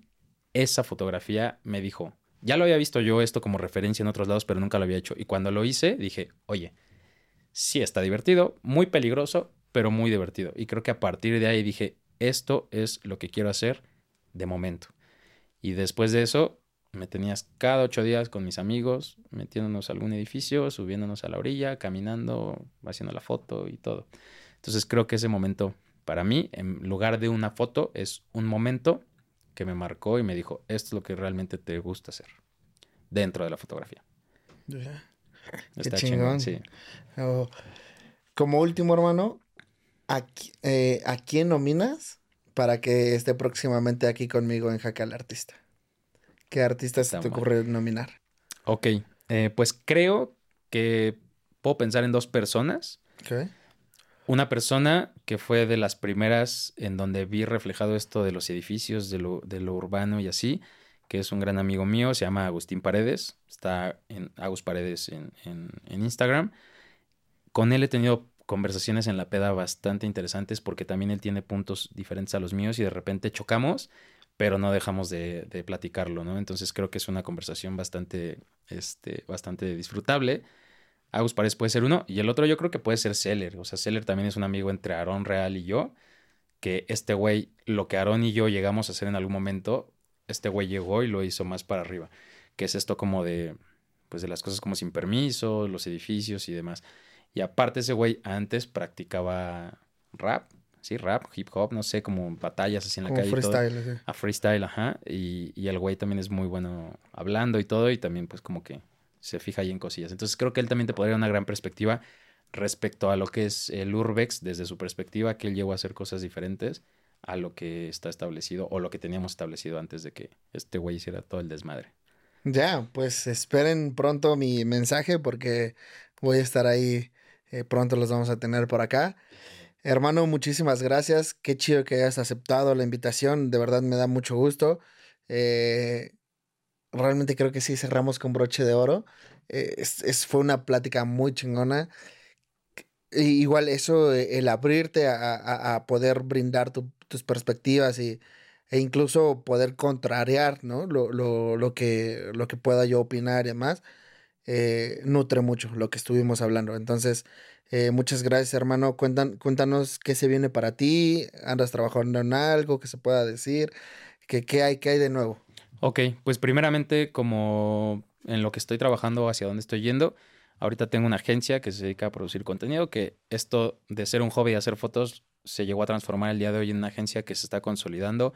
esa fotografía me dijo, ya lo había visto yo esto como referencia en otros lados, pero nunca lo había hecho. Y cuando lo hice, dije, oye, sí está divertido, muy peligroso, pero muy divertido. Y creo que a partir de ahí dije, esto es lo que quiero hacer de momento. Y después de eso, me tenías cada ocho días con mis amigos, metiéndonos a algún edificio, subiéndonos a la orilla, caminando, haciendo la foto y todo. Entonces creo que ese momento, para mí, en lugar de una foto, es un momento que me marcó y me dijo, esto es lo que realmente te gusta hacer dentro de la fotografía. Está chingón. sí. Oh, como último, hermano, ¿a, eh, ¿a quién nominas para que esté próximamente aquí conmigo en Jaque al Artista. ¿Qué artistas se te ocurre nominar? Ok, eh, pues creo que puedo pensar en dos personas. Okay. Una persona que fue de las primeras en donde vi reflejado esto de los edificios, de lo, de lo urbano y así, que es un gran amigo mío, se llama Agustín Paredes, está en Agus Paredes en, en, Instagram. Con él he tenido conversaciones en la peda bastante interesantes porque también él tiene puntos diferentes a los míos y de repente chocamos, pero no dejamos de, de platicarlo, ¿no? Entonces creo que es una conversación bastante, este, bastante disfrutable. Agus Paredes puede ser uno. Y el otro yo creo que puede ser Seller. O sea, Seller también es un amigo entre Aarón Real y yo. Que este güey, lo que Aarón y yo llegamos a hacer en algún momento, este güey llegó y lo hizo más para arriba. Que es esto como de, pues de las cosas como sin permiso, los edificios y demás. Y aparte ese güey antes practicaba rap. Sí, rap, hip hop, no sé, como batallas así en la calle. Freestyle, A freestyle, ajá. Y, y el güey también es muy bueno hablando y todo. Y también pues como que se fija ahí en cosillas. Entonces creo que él también te podría dar una gran perspectiva respecto a lo que es el Urbex desde su perspectiva, que él llegó a hacer cosas diferentes a lo que está establecido o lo que teníamos establecido antes de que este güey hiciera todo el desmadre. Ya, pues esperen pronto mi mensaje porque voy a estar ahí, eh, pronto los vamos a tener por acá. Hermano, muchísimas gracias. Qué chido que hayas aceptado la invitación. De verdad me da mucho gusto. Eh, realmente creo que sí cerramos con broche de oro. Eh, es, fue una plática muy chingona. igual eso, el abrirte a, poder brindar tus perspectivas y, e incluso poder contrariar, ¿no? Lo, lo, lo, que, lo que pueda yo opinar y demás, eh, nutre mucho lo que estuvimos hablando. Entonces, muchas gracias, hermano. Cuentan, cuéntanos qué se viene para ti. ¿Andas trabajando en algo que se pueda decir? ¿Qué, qué hay, qué hay de nuevo? Ok, pues primeramente como en lo que estoy trabajando, hacia dónde estoy yendo, ahorita tengo una agencia que se dedica a producir contenido, que esto de ser un hobby y hacer fotos se llegó a transformar el día de hoy en una agencia que se está consolidando,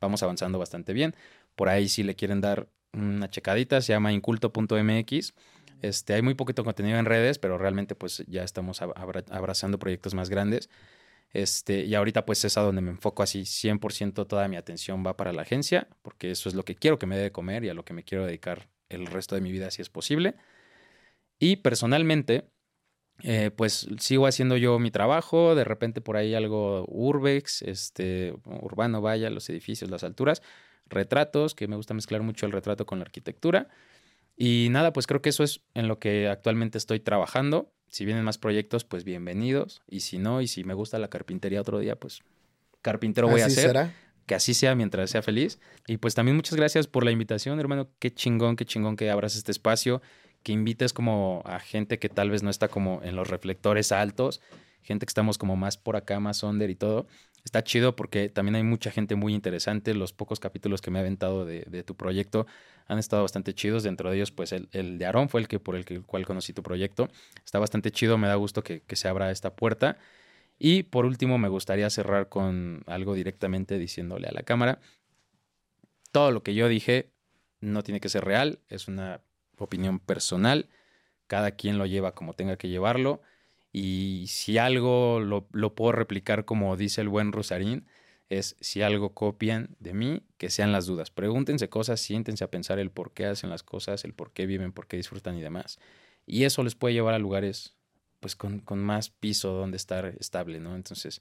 vamos avanzando bastante bien. Por ahí si le quieren dar una checadita, se llama inculto.mx. Este, hay muy poquito contenido en redes, pero realmente pues ya estamos abrazando proyectos más grandes. Este, y ahorita pues es a donde me enfoco así 100% toda mi atención va para la agencia, porque eso es lo que quiero que me dé de comer y a lo que me quiero dedicar el resto de mi vida si es posible. Y personalmente, eh, pues sigo haciendo yo mi trabajo, de repente por ahí algo urbex, este, urbano, vaya, los edificios, las alturas, retratos, que me gusta mezclar mucho el retrato con la arquitectura. Y nada, pues creo que eso es en lo que actualmente estoy trabajando. Si vienen más proyectos, pues bienvenidos. Y si no, y si me gusta la carpintería otro día, pues carpintero voy a ser. Que así sea mientras sea feliz. Y pues también muchas gracias por la invitación, hermano. Qué chingón, qué chingón que abras este espacio, que invites como a gente que tal vez no está como en los reflectores altos, gente que estamos como más por acá, más under y todo está chido porque también hay mucha gente muy interesante. Los pocos capítulos que me ha aventado de, tu proyecto han estado bastante chidos. Dentro de ellos, pues el, de Aarón fue el que por el cual conocí tu proyecto. Está bastante chido, me da gusto que, se abra esta puerta. Y por último, me gustaría cerrar con algo directamente diciéndole a la cámara. Todo lo que yo dije no tiene que ser real, es una opinión personal. Cada quien lo lleva como tenga que llevarlo. Y si algo lo, lo, puedo replicar como dice el buen Rosarín, es si algo copian de mí, que sean las dudas. Pregúntense cosas, siéntense a pensar el por qué hacen las cosas, el por qué viven, por qué disfrutan y demás. Y eso les puede llevar a lugares pues con, con más piso donde estar estable, ¿no? Entonces,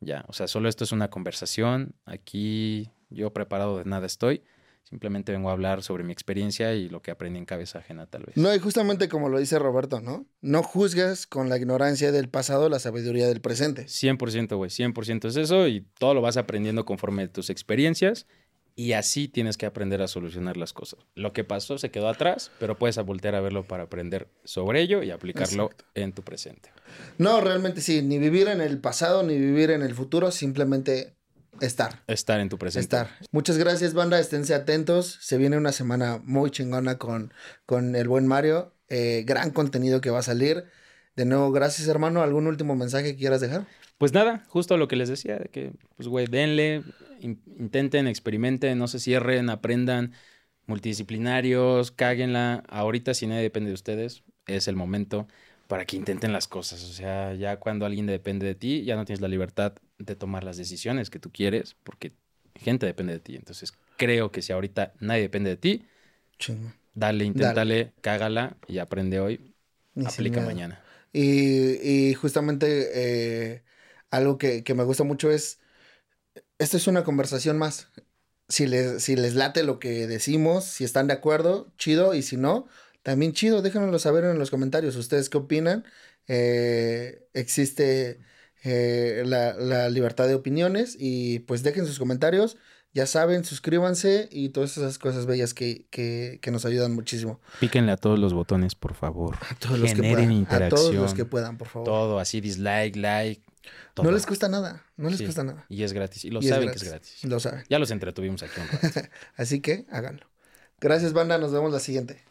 ya, o sea, solo esto es una conversación. Aquí yo preparado de nada estoy. Simplemente vengo a hablar sobre mi experiencia y lo que aprendí en cabeza ajena, tal vez. No, y justamente como lo dice Roberto, ¿no? No juzgas con la ignorancia del pasado la sabiduría del presente. 100%, güey, 100% es eso y todo lo vas aprendiendo conforme tus experiencias y así tienes que aprender a solucionar las cosas. Lo que pasó se quedó atrás, pero puedes voltear a verlo para aprender sobre ello y aplicarlo en tu presente. No, realmente sí, ni vivir en el pasado ni vivir en el futuro, simplemente Estar. Estar en tu presente. Estar. Muchas gracias, banda. Esténse atentos. Se viene una semana muy chingona con, con el buen Mario. Eh, gran contenido que va a salir. De nuevo, gracias, hermano. ¿Algún último mensaje que quieras dejar? Pues nada, justo lo que les decía, de que, pues, güey, denle, intenten, experimenten, no se cierren, aprendan, multidisciplinarios, cáguenla. Ahorita, si nadie depende de ustedes, es el momento para que intenten las cosas. O sea, ya cuando alguien depende de ti, ya no tienes la libertad de tomar las decisiones que tú quieres, porque gente depende de ti. Entonces, creo que si ahorita nadie depende de ti, dale, inténtale, cágala y aprende hoy, aplica mañana. Y, justamente eh, algo que, me gusta mucho es, esta es una conversación más. Si les, si les late lo que decimos, si están de acuerdo, chido, y si no, también chido, déjenoslo saber en los comentarios. ¿Ustedes qué opinan? Eh, existe eh, la, libertad de opiniones y pues dejen sus comentarios. Ya saben, suscríbanse y todas esas cosas bellas que, que, nos ayudan muchísimo. Píquenle a todos los botones, por favor. A todos los que puedan. A todos los que puedan, por favor. Todo, así, dislike, like. No les cuesta nada, no les cuesta nada. Y es gratis. Y lo saben que es gratis. Lo saben. Ya los entretuvimos aquí un rato. *laughs* así que háganlo. Gracias, banda. Nos vemos la siguiente.